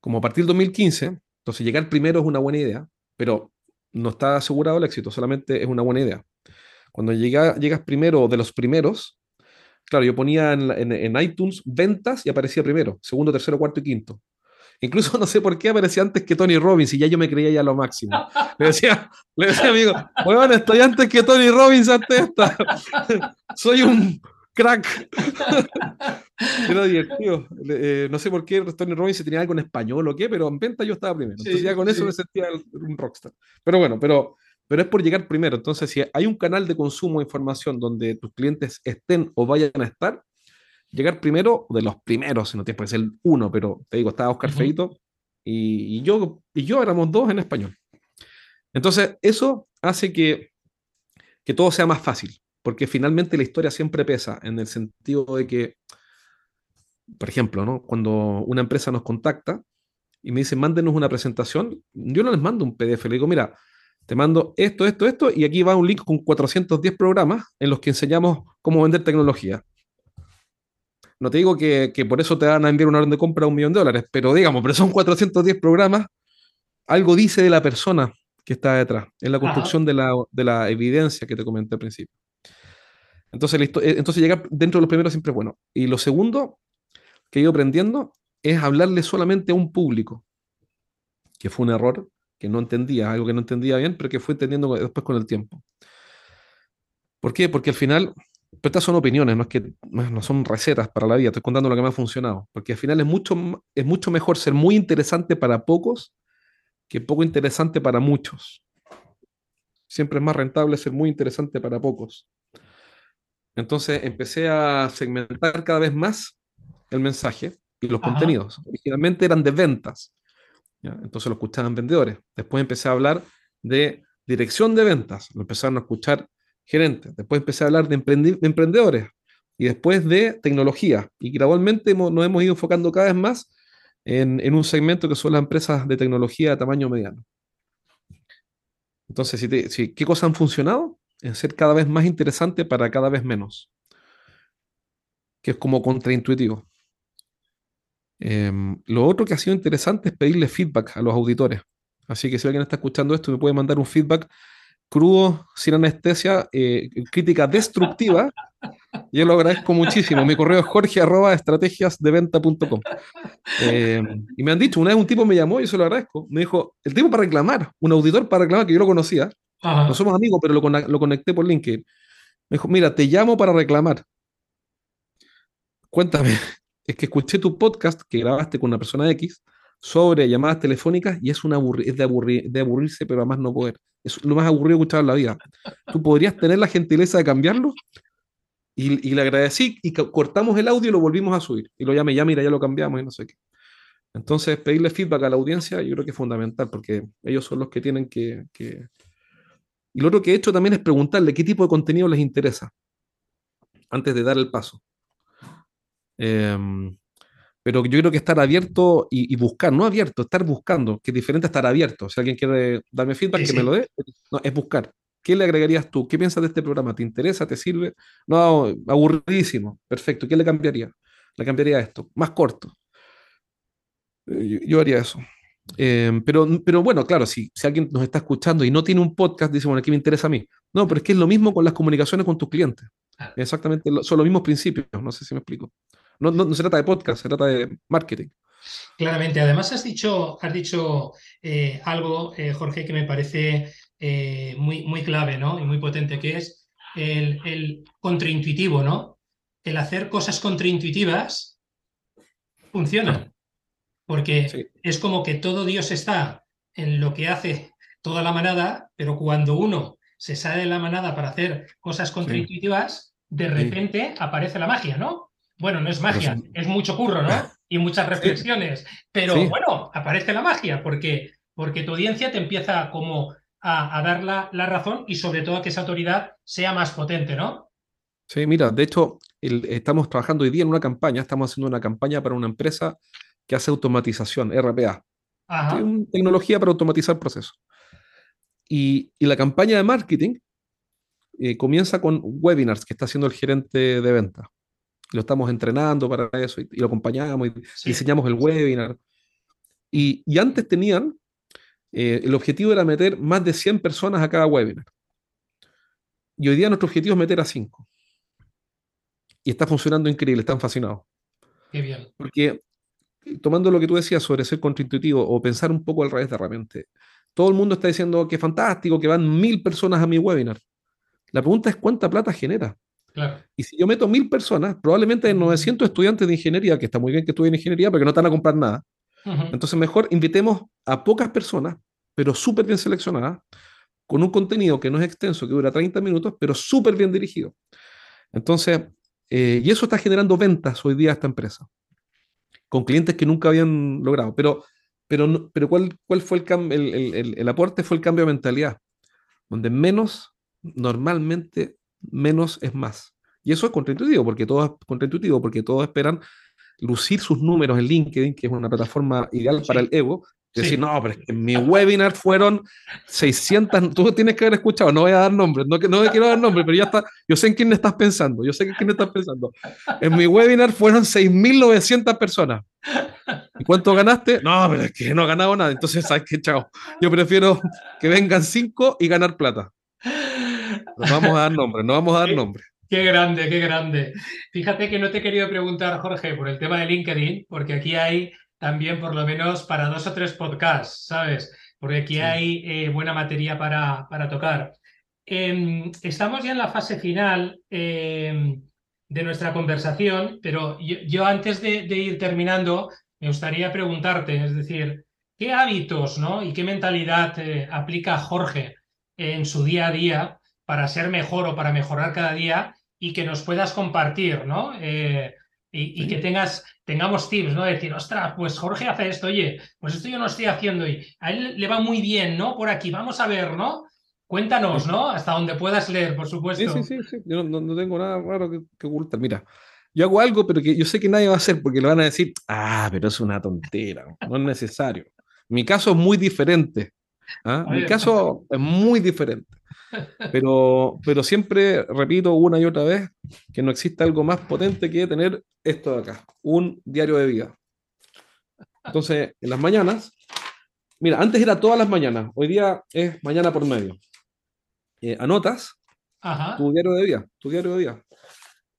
como a partir del 2015, entonces llegar primero es una buena idea, pero no está asegurado el éxito, solamente es una buena idea. Cuando llega, llegas primero de los primeros, claro, yo ponía en, en, iTunes ventas y aparecía primero, segundo, tercero, cuarto y quinto. Incluso no sé por qué aparecía antes que Tony Robbins y ya yo me creía ya lo máximo. Le decía, le decía amigo, bueno, estoy antes que Tony Robbins antes esta. Soy un crack. Era divertido. Eh, no sé por qué Tony Robbins tenía algo en español o qué, pero en venta yo estaba primero. Entonces ya con eso me sentía un rockstar. Pero bueno, pero, pero es por llegar primero. Entonces, si hay un canal de consumo de información donde tus clientes estén o vayan a estar, llegar primero, de los primeros, no tiene que ser uno, pero te digo, estaba Oscar Feito y, yo, y yo éramos dos en español. Entonces, eso hace que, que todo sea más fácil, porque finalmente la historia siempre pesa, en el sentido de que, por ejemplo, ¿no? cuando una empresa nos contacta y me dice, mándenos una presentación, yo no les mando un PDF, le digo, mira, te mando esto, esto, esto, y aquí va un link con 410 programas en los que enseñamos cómo vender tecnología. No te digo que, por eso te van a enviar una orden de compra a un millón de dólares, pero digamos, pero son 410 programas, algo dice de la persona que está detrás, en la construcción de la, evidencia que te comenté al principio. Entonces, eh, entonces llegar dentro de los primeros siempre es bueno. Y lo segundo que he ido aprendiendo es hablarle solamente a un público, que fue un error, que no entendía, algo que no entendía bien, pero que fue entendiendo después con el tiempo. ¿Por qué? Porque al final estas son opiniones, no, es que, no son recetas para la vida, estoy contando lo que me ha funcionado, porque al final es mucho, es mucho mejor ser muy interesante para pocos que poco interesante para muchos. Siempre es más rentable ser muy interesante para pocos. Entonces empecé a segmentar cada vez más el mensaje y los contenidos. Originalmente eran de ventas, entonces lo escuchaban vendedores. Después empecé a hablar de dirección de ventas, lo empezaron a escuchar gerentes. Después empecé a hablar de, emprendedores y después de tecnología. Y gradualmente nos hemos ido enfocando cada vez más en, un segmento que son las empresas de tecnología de tamaño mediano. Entonces, si ¿qué cosas han funcionado? En ser cada vez más interesante para cada vez menos, que es como contraintuitivo. Em, lo otro que ha sido interesante es pedirle feedback a los auditores. Así que si alguien está escuchando esto, me puede mandar un feedback crudo, sin anestesia, eh, crítica destructiva. Yo lo agradezco muchísimo. Mi correo es jorge arroba estrategiasdeventa.com. Em, y me han dicho, una vez un tipo me llamó y eso lo agradezco. Me dijo, el tipo para reclamar, un auditor para reclamar que yo lo conocía. No somos amigos, pero lo, lo conecté por LinkedIn. Me dijo, mira, te llamo para reclamar. Cuéntame, es que escuché tu podcast que grabaste con una persona X sobre llamadas telefónicas y es, una es de, aburrirse, pero además no poder. Es lo más aburrido que he escuchado en la vida. ¿Tú podrías tener la gentileza de cambiarlo? Y, le agradecí y cortamos el audio y lo volvimos a subir. Y lo llamé, ya mira, ya lo cambiamos y no sé qué. Entonces, pedirle feedback a la audiencia yo creo que es fundamental porque ellos son los que tienen que... Y lo otro que he hecho también es preguntarle qué tipo de contenido les interesa antes de dar el paso. Em, pero yo creo que estar abierto y, buscar, no abierto, estar buscando, que es diferente a estar abierto. Si alguien quiere darme feedback, que me lo dé. No, es buscar. ¿Qué le agregarías tú? ¿Qué piensas de este programa? ¿Te interesa? ¿Te sirve? No, aburridísimo. Perfecto. ¿Qué le cambiaría? Le cambiaría esto. Más corto. Eh, yo, haría eso. Em, pero, pero bueno, claro, si, si alguien nos está escuchando y no tiene un podcast, dice, bueno, ¿qué me interesa a mí? No, pero es que es lo mismo con las comunicaciones con tus clientes. Exactamente, son los mismos principios. No sé si me explico. No, se trata de podcast, se trata de marketing. Claramente. Además, has dicho, has dicho eh, algo, eh, Jorge, que me parece eh, muy, muy clave ¿no? y muy potente, que es el, contraintuitivo, ¿no? El hacer cosas contraintuitivas funciona. Porque es como que todo Dios está en lo que hace toda la manada, pero cuando uno se sale de la manada para hacer cosas contraintuitivas, de repente aparece la magia, ¿no? Bueno, no es magia, es mucho curro, ¿no? Y muchas reflexiones. Pero bueno, aparece la magia, porque, porque tu audiencia te empieza como a, dar la, razón y sobre todo a que esa autoridad sea más potente, ¿no? Sí, mira, de hecho, estamos trabajando hoy día en una campaña, estamos haciendo una campaña para una empresa que hace automatización, RPA. tecnología para automatizar procesos. Y, la campaña de marketing eh, comienza con webinars que está haciendo el gerente de venta lo estamos entrenando para eso y, lo acompañamos y diseñamos el webinar. Y, antes tenían, eh, el objetivo era meter más de 100 personas a cada webinar. Y hoy día nuestro objetivo es meter a 5. Y está funcionando increíble, están fascinados. Qué bien. Porque tomando lo que tú decías sobre ser contraintuitivo o pensar un poco al revés de repente, todo el mundo está diciendo que fantástico, que van mil personas a mi webinar. La pregunta es cuánta plata genera. Y si yo meto mil personas, probablemente hay 900 estudiantes de ingeniería, que está muy bien que estudien ingeniería, pero que no están a comprar nada. Entonces, mejor invitemos a pocas personas, pero súper bien seleccionadas, con un contenido que no es extenso, que dura 30 minutos, pero súper bien dirigido. Entonces, eh, y eso está generando ventas hoy día a esta empresa, con clientes que nunca habían logrado. Pero, pero, pero ¿cuál, cuál fue el, el, el, el aporte? Fue el cambio de mentalidad, donde menos normalmente menos es más. Y eso es contraintuitivo, porque todos, contraintuitivo, porque todos esperan lucir sus números en LinkedIn, que es una plataforma ideal para el ego. Decir, no, pero es que en mi webinar fueron 600, tú tienes que haber escuchado, no voy a dar nombres, no, no quiero dar nombres, pero ya está, yo sé en quién estás pensando, yo sé en quién estás pensando. En mi webinar fueron 6.900 personas. ¿Y cuánto ganaste? No, pero es que no he ganado nada, entonces, ¿sabes qué? Chao. Yo prefiero que vengan 5 y ganar plata. No vamos a dar nombre, no vamos a dar nombre. Qué grande, qué grande. Fíjate que no te he querido preguntar, Jorge, por el tema de LinkedIn, porque aquí hay también por lo menos para dos o tres podcasts, ¿sabes? Porque aquí hay eh, buena materia para, para tocar. Em, estamos ya en la fase final em, de nuestra conversación, pero yo, antes de, ir terminando, me gustaría preguntarte, es decir, ¿qué hábitos ¿no? y qué mentalidad eh, aplica Jorge en su día a día para ser mejor o para mejorar cada día y que nos puedas compartir, ¿no? Eh, y, que tengas, tengamos tips, ¿no? decir, ostras, pues Jorge hace esto, oye, pues esto yo no estoy haciendo y a él le va muy bien, ¿no? Por aquí, vamos a ver, ¿no? Cuéntanos, ¿no? Hasta donde puedas leer, por supuesto. Sí, sí, sí, Yo no, tengo nada raro que, que, ocultar. Mira, yo hago algo, pero que yo sé que nadie va a hacer porque le van a decir, ah, pero es una tontera, no es necesario. Mi caso es muy diferente. ¿ah? Mi caso es muy diferente. Pero, pero siempre repito una y otra vez que no existe algo más potente que tener esto de acá, un diario de vida. Entonces, en las mañanas, mira, antes era todas las mañanas, hoy día es mañana por medio. Eh, anotas tu diario de vida, tu diario de vida.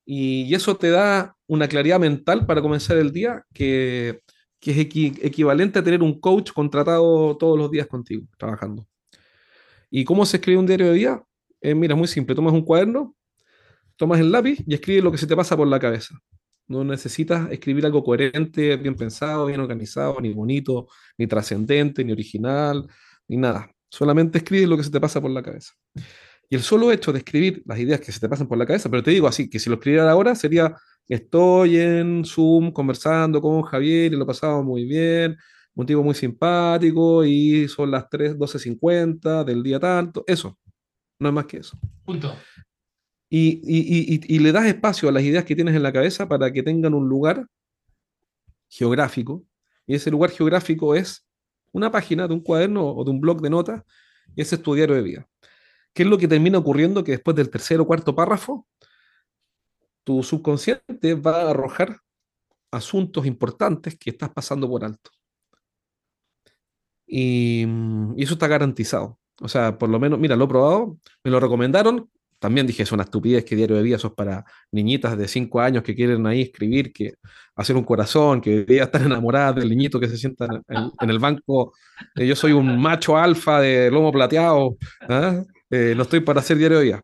Y, eso te da una claridad mental para comenzar el día que, que es equivalente a tener un coach contratado todos los días contigo, trabajando. ¿Y cómo se escribe un diario de vida? Eh, mira, muy simple. Tomas un cuaderno, tomas el lápiz y escribes lo que se te pasa por la cabeza. No necesitas escribir algo coherente, bien pensado, bien organizado, ni bonito, ni trascendente, ni original, ni nada. Solamente escribes lo que se te pasa por la cabeza. Y el solo hecho de escribir las ideas que se te pasan por la cabeza, pero te digo así, que si lo escribiera ahora sería, estoy en Zoom conversando con Javier y lo pasamos muy bien, un tipo muy simpático y son las 3, 12.50 del día tanto, eso, no es más que eso. Punto. Y, y, le das espacio a las ideas que tienes en la cabeza para que tengan un lugar geográfico, y ese lugar geográfico es una página de un cuaderno o de un blog de notas, y ese es tu diario de vida. ¿Qué es lo que termina ocurriendo? Que después del tercer o cuarto párrafo, tu subconsciente va a arrojar asuntos importantes que estás pasando por alto. Y, y, eso está garantizado. O sea, por lo menos, mira, lo he probado, me lo recomendaron. También dije, es una estupidez que diario de vida, eso es para niñitas de 5 años que quieren ahí escribir, que hacer un corazón, que debería estar enamorada del niñito que se sienta en, en el banco. Eh, yo soy un macho alfa de lomo plateado. ¿ah? Eh, no estoy para hacer diario de vida.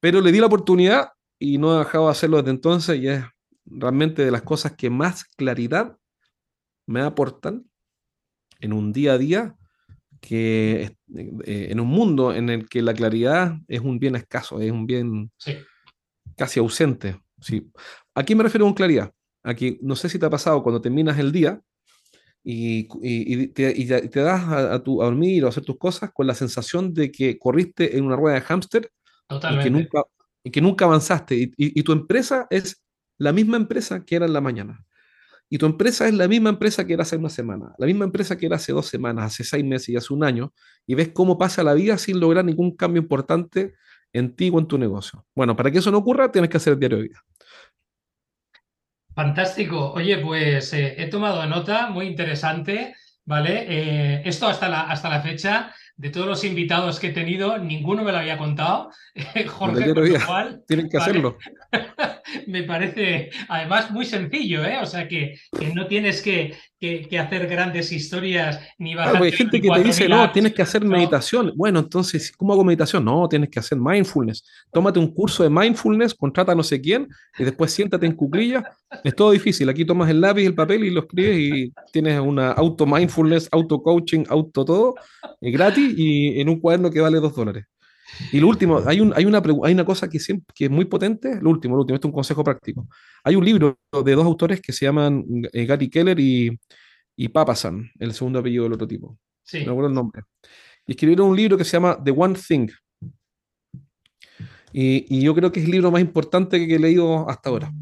Pero le di la oportunidad y no he dejado de hacerlo desde entonces y es realmente de las cosas que más claridad me aportan en un día a día que eh, en un mundo en el que la claridad es un bien escaso, es un bien casi ausente. Sí. ¿A qué me refiero con claridad? Aquí, no sé si te ha pasado cuando terminas el día y, te, das a, tu, a dormir o a hacer tus cosas con la sensación de que corriste en una rueda de hámster y que nunca, y que nunca avanzaste. Y, tu empresa es la misma empresa que era en la mañana. Y tu empresa es la misma empresa que era hace una semana, la misma empresa que era hace dos semanas, hace seis meses y hace un año, y ves cómo pasa la vida sin lograr ningún cambio importante en ti o en tu negocio. Bueno, para que eso no ocurra, tienes que hacer el diario de vida. Fantástico. Oye, pues eh, he tomado nota, muy interesante, ¿vale? Eh, esto hasta la, hasta la fecha de todos los invitados que he tenido, ninguno me lo había contado. Jorge, tienen que hacerlo. me parece además muy sencillo, ¿eh? O sea que, que no tienes que, que, hacer grandes historias ni bajar. hay gente que te dice, no, tienes que hacer meditación. Bueno, entonces, ¿cómo hago meditación? No, tienes que hacer mindfulness. Tómate un curso de mindfulness, contrata a no sé quién y después siéntate en cuclillas. Es todo difícil. Aquí tomas el lápiz, el papel y lo escribes y tienes una auto mindfulness, auto coaching, auto todo, y gratis y en un cuaderno que vale dos dólares. Y lo último, hay, un, hay, una, hay una cosa que, siempre, que es muy potente, lo último, lo último, esto es un consejo práctico. Hay un libro de dos autores que se llaman eh, Gary Keller y, y Papasan, el segundo apellido del otro tipo. Sí. No acuerdo el nombre. Y escribieron un libro que se llama The One Thing. Y, y, yo creo que es el libro más importante que he leído hasta ahora.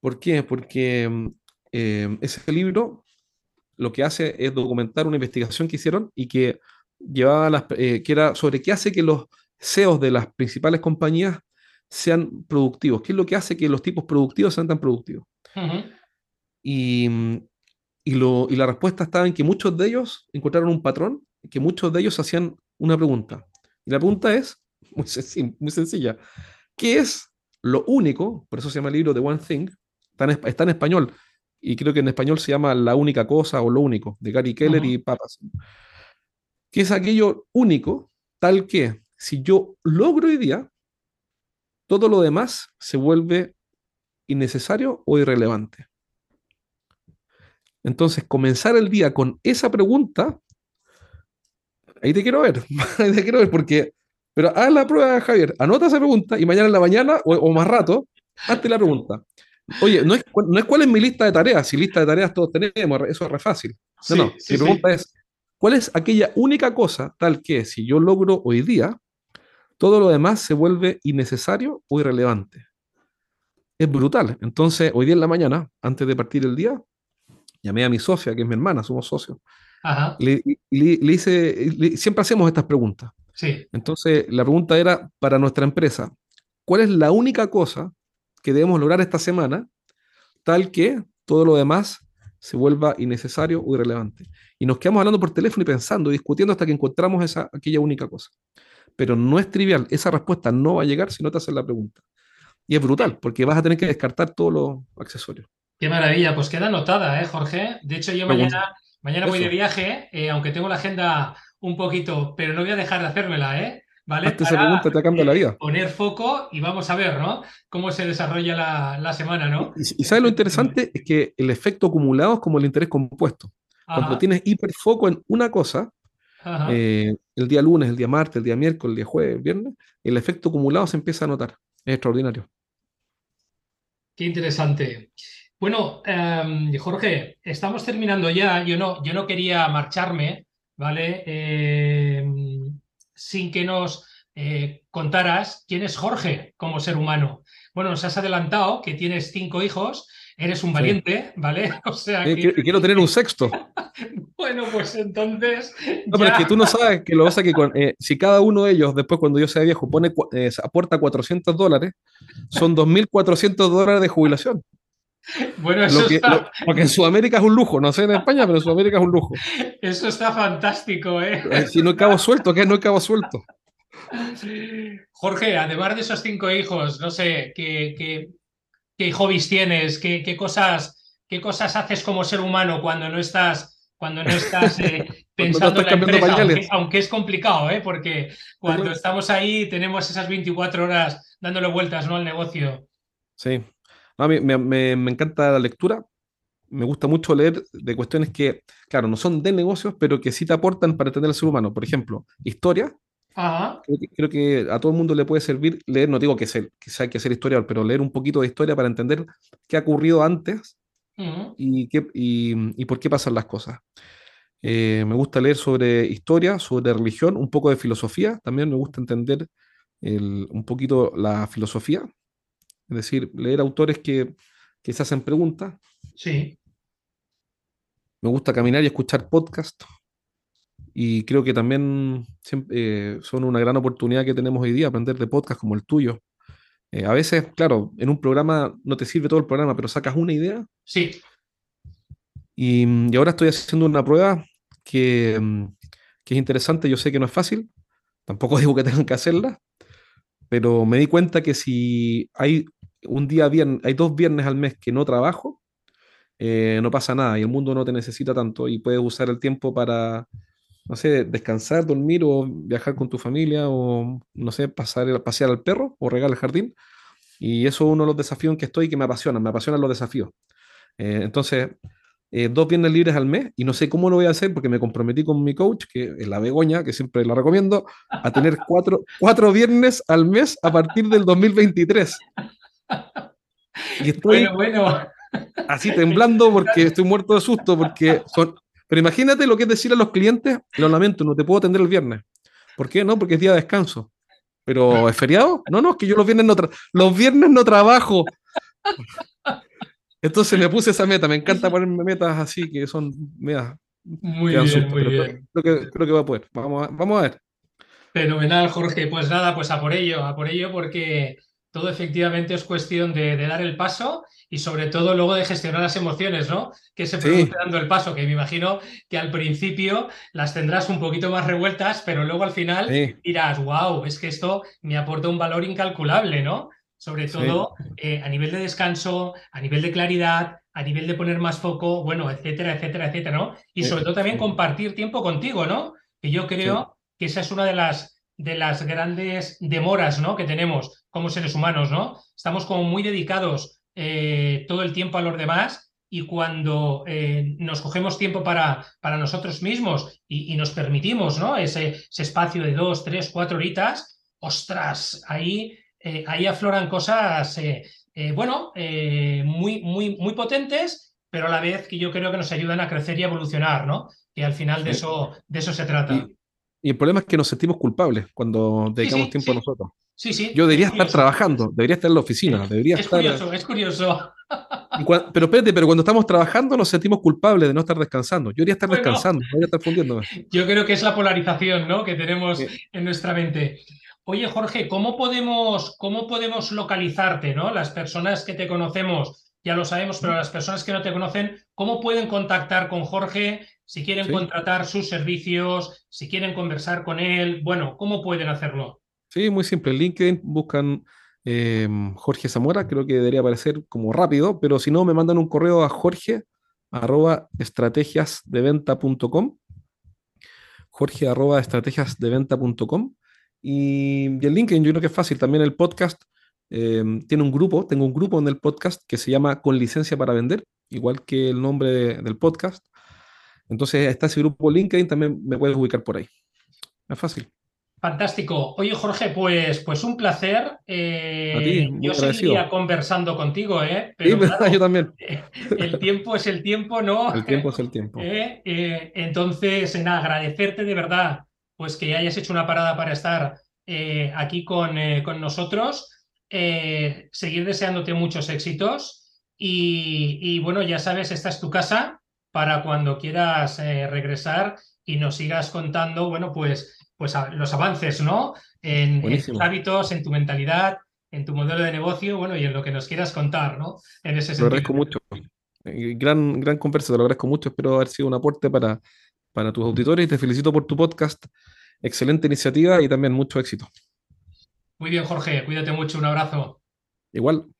¿Por qué? Porque eh, ese libro lo que hace es documentar una investigación que hicieron y que llevaba las, eh, que era sobre qué hace que los CEOs de las principales compañías sean productivos, qué es lo que hace que los tipos productivos sean tan productivos. y, y, lo, y, la respuesta estaba en que muchos de ellos encontraron un patrón, que muchos de ellos hacían una pregunta. Y la pregunta es muy, muy sencilla. ¿Qué es lo único, por eso se llama el libro The One Thing, está en, está en español, y creo que en español se llama La única cosa o Lo único, de Gary Keller y Papas que es aquello único, tal que si yo logro hoy día, todo lo demás se vuelve innecesario o irrelevante. Entonces, comenzar el día con esa pregunta, ahí te quiero ver, ahí te quiero ver, porque, pero haz la prueba, Javier, anota esa pregunta y mañana en la mañana o, más rato, hazte la pregunta. Oye, no es, no es cuál es mi lista de tareas, si lista de tareas todos tenemos, eso es re fácil. No, no, mi pregunta es, ¿Cuál es aquella única cosa tal que si yo logro hoy día, todo lo demás se vuelve innecesario o irrelevante? Es brutal. Entonces, hoy día en la mañana, antes de partir el día, llamé a mi socia, que es mi hermana, somos socios, Le, hice, siempre hacemos estas preguntas. Sí. Entonces, la pregunta era para nuestra empresa, ¿cuál es la única cosa que debemos lograr esta semana tal que todo lo demás se vuelva innecesario o irrelevante? Y nos quedamos hablando por teléfono y pensando, discutiendo hasta que encontramos esa, aquella única cosa. Pero no es trivial, esa respuesta no va a llegar si no te haces la pregunta. Y es brutal, porque vas a tener que descartar todos los accesorios. Qué maravilla, pues queda anotada, ¿eh, Jorge? De hecho, yo mañana, mañana voy de viaje, eh, aunque tengo la agenda un poquito, pero no voy a dejar de hacérmela, ¿eh? ¿Vale? Hazte esa pregunta, te cambia la vida. Poner foco y vamos a ver, ¿no? Cómo se desarrolla la, la semana, ¿no? Y, y, ¿sabes lo interesante? Es que el efecto acumulado es como el interés compuesto. Cuando tienes hiperfoco en una cosa, eh, el día lunes, el día martes, el día miércoles, el día jueves, el viernes, el efecto acumulado se empieza a notar. Es extraordinario. Qué interesante. Bueno, em, Jorge, estamos terminando ya. Yo no, yo no quería marcharme, ¿vale? Em, sin que nos eh, contaras quién es Jorge como ser humano. Bueno, nos has adelantado que tienes cinco hijos eres un valiente, ¿vale? O sea, que... quiero tener un sexto. bueno, pues entonces. No, pero es que tú no sabes que lo pasa que eh, si cada uno de ellos, después cuando yo sea viejo, pone, eh, aporta 400 dólares, son 2.400 dólares de jubilación. Bueno, eso está... porque en Sudamérica es un lujo, no sé en España, pero en Sudamérica es un lujo. Eso está fantástico, ¿eh? eh si no hay cabo suelto, ¿qué? No hay cabo suelto. Jorge, además de esos cinco hijos, no sé, ¿qué, qué hobbies tienes, qué, cosas, qué cosas haces como ser humano cuando no estás, cuando no estás eh, pensando en la empresa, aunque, es complicado, ¿eh? porque cuando estamos ahí tenemos esas 24 horas dándole vueltas ¿no? al negocio. Sí, a mí me, encanta la lectura, me gusta mucho leer de cuestiones que, claro, no son de negocios, pero que sí te aportan para entender al ser humano. Por ejemplo, historia, Creo que, a todo el mundo le puede servir leer, no digo que, sea, que hay que ser historiador, pero leer un poquito de historia para entender qué ha ocurrido antes y, qué, y, por qué pasan las cosas. Eh, me gusta leer sobre historia, sobre religión, un poco de filosofía. También me gusta entender un poquito la filosofía. Es decir, leer autores que, que se hacen preguntas. Sí. Me gusta caminar y escuchar podcasts y creo que también eh, son una gran oportunidad que tenemos hoy día, aprender de podcasts como el tuyo. Eh, a veces, claro, en un programa no te sirve todo el programa, pero sacas una idea. Sí. Y, y ahora estoy haciendo una prueba que, que, es interesante. Yo sé que no es fácil, tampoco digo que tengan que hacerla, pero me di cuenta que si hay un día viernes, hay dos viernes al mes que no trabajo, eh, no pasa nada y el mundo no te necesita tanto y puedes usar el tiempo para no sé, descansar, dormir o viajar con tu familia o, no sé, pasar, pasear al perro o regar el jardín. Y eso es uno de los desafíos en que estoy y que me apasionan, me apasionan los desafíos. Eh, entonces, eh, dos viernes libres al mes y no sé cómo lo voy a hacer porque me comprometí con mi coach, que es la Begoña, que siempre la recomiendo, a tener cuatro, cuatro viernes al mes a partir del 2023. Y estoy bueno, bueno. así temblando porque estoy muerto de susto, porque son pero imagínate lo que es decir a los clientes, lo lamento, no te puedo atender el viernes. ¿Por qué? No, porque es día de descanso. ¿Pero es feriado? No, no, es que yo los viernes no, los viernes no trabajo. Entonces me puse esa meta, me encanta ponerme metas así, que son, mira, muy bien, muy bien. Creo, que, creo que va a poder. Vamos a, vamos a ver. Fenomenal, Jorge. Pues nada, pues a por ello, a por ello, porque todo efectivamente es cuestión de, de dar el paso y sobre todo luego de gestionar las emociones, ¿no? Que se produce dando el paso, que me imagino que al principio las tendrás un poquito más revueltas, pero luego al final dirás, wow, es que esto me aporta un valor incalculable, ¿no? Sobre todo eh, a nivel de descanso, a nivel de claridad, a nivel de poner más foco, bueno, etcétera, etcétera, etcétera, ¿no? Y sobre todo también compartir tiempo contigo, ¿no? Que yo creo que esa es una de las, de las grandes demoras, ¿no? Que tenemos como seres humanos, ¿no? Estamos como muy dedicados eh, todo el tiempo a los demás y cuando eh, nos cogemos tiempo para, para nosotros mismos y, nos permitimos ¿no? ese, espacio de dos, tres, cuatro horitas, ostras, ahí, eh, ahí afloran cosas, bueno, muy, muy, muy potentes, pero a la vez que yo creo que nos ayudan a crecer y evolucionar, ¿no? Que al final de, eso, de eso se trata. Y, el problema es que nos sentimos culpables cuando dedicamos tiempo a nosotros. Sí, sí. Yo debería estar trabajando, debería estar en la oficina, debería es estar... Curioso, es curioso. pero espérate, pero cuando estamos trabajando nos sentimos culpables de no estar descansando. Yo iría estar descansando, no a estar fundiéndome. Yo creo que es la polarización ¿no? que tenemos en nuestra mente. Oye, Jorge, ¿cómo podemos, ¿cómo podemos localizarte? ¿no? Las personas que te conocemos, ya lo sabemos, pero las personas que no te conocen, ¿cómo pueden contactar con Jorge? Si quieren contratar sus servicios, si quieren conversar con él, bueno, ¿cómo pueden hacerlo? Sí, muy simple. En LinkedIn buscan Em, Jorge Zamora, creo que debería aparecer como rápido, pero si no, me mandan un correo a jorge arroba estrategiasdeventa.com jorge arroba estrategiasdeventa.com y, y el LinkedIn yo creo que es fácil, también el podcast em, tiene un grupo, tengo un grupo en el podcast que se llama Con licencia para vender, igual que el nombre del podcast. Entonces está ese grupo LinkedIn, también me puedes ubicar por ahí. Es fácil. Fantástico. Oye, Jorge, pues, pues un placer. Eh, yo seguiría conversando contigo, ¿eh? Pero, yo también. El tiempo es el tiempo, ¿no? El tiempo es el tiempo. ¿Eh? Eh, entonces, nada, agradecerte de verdad pues que hayas hecho una parada para estar aquí con, con nosotros. Seguir deseándote muchos éxitos. Y, y, bueno, ya sabes, esta es tu casa para cuando quieras regresar y nos sigas contando, bueno, pues pues los avances, ¿no? En, tus hábitos, en tu mentalidad, en tu modelo de negocio, bueno, y en lo que nos quieras contar, ¿no? En ese sentido. Lo agradezco mucho. Eh, gran, gran conversa, te lo agradezco mucho. Espero haber sido un aporte para, para tus auditores y te felicito por tu podcast. Excelente iniciativa y también mucho éxito. Muy bien, Jorge. Cuídate mucho. Un abrazo. Igual.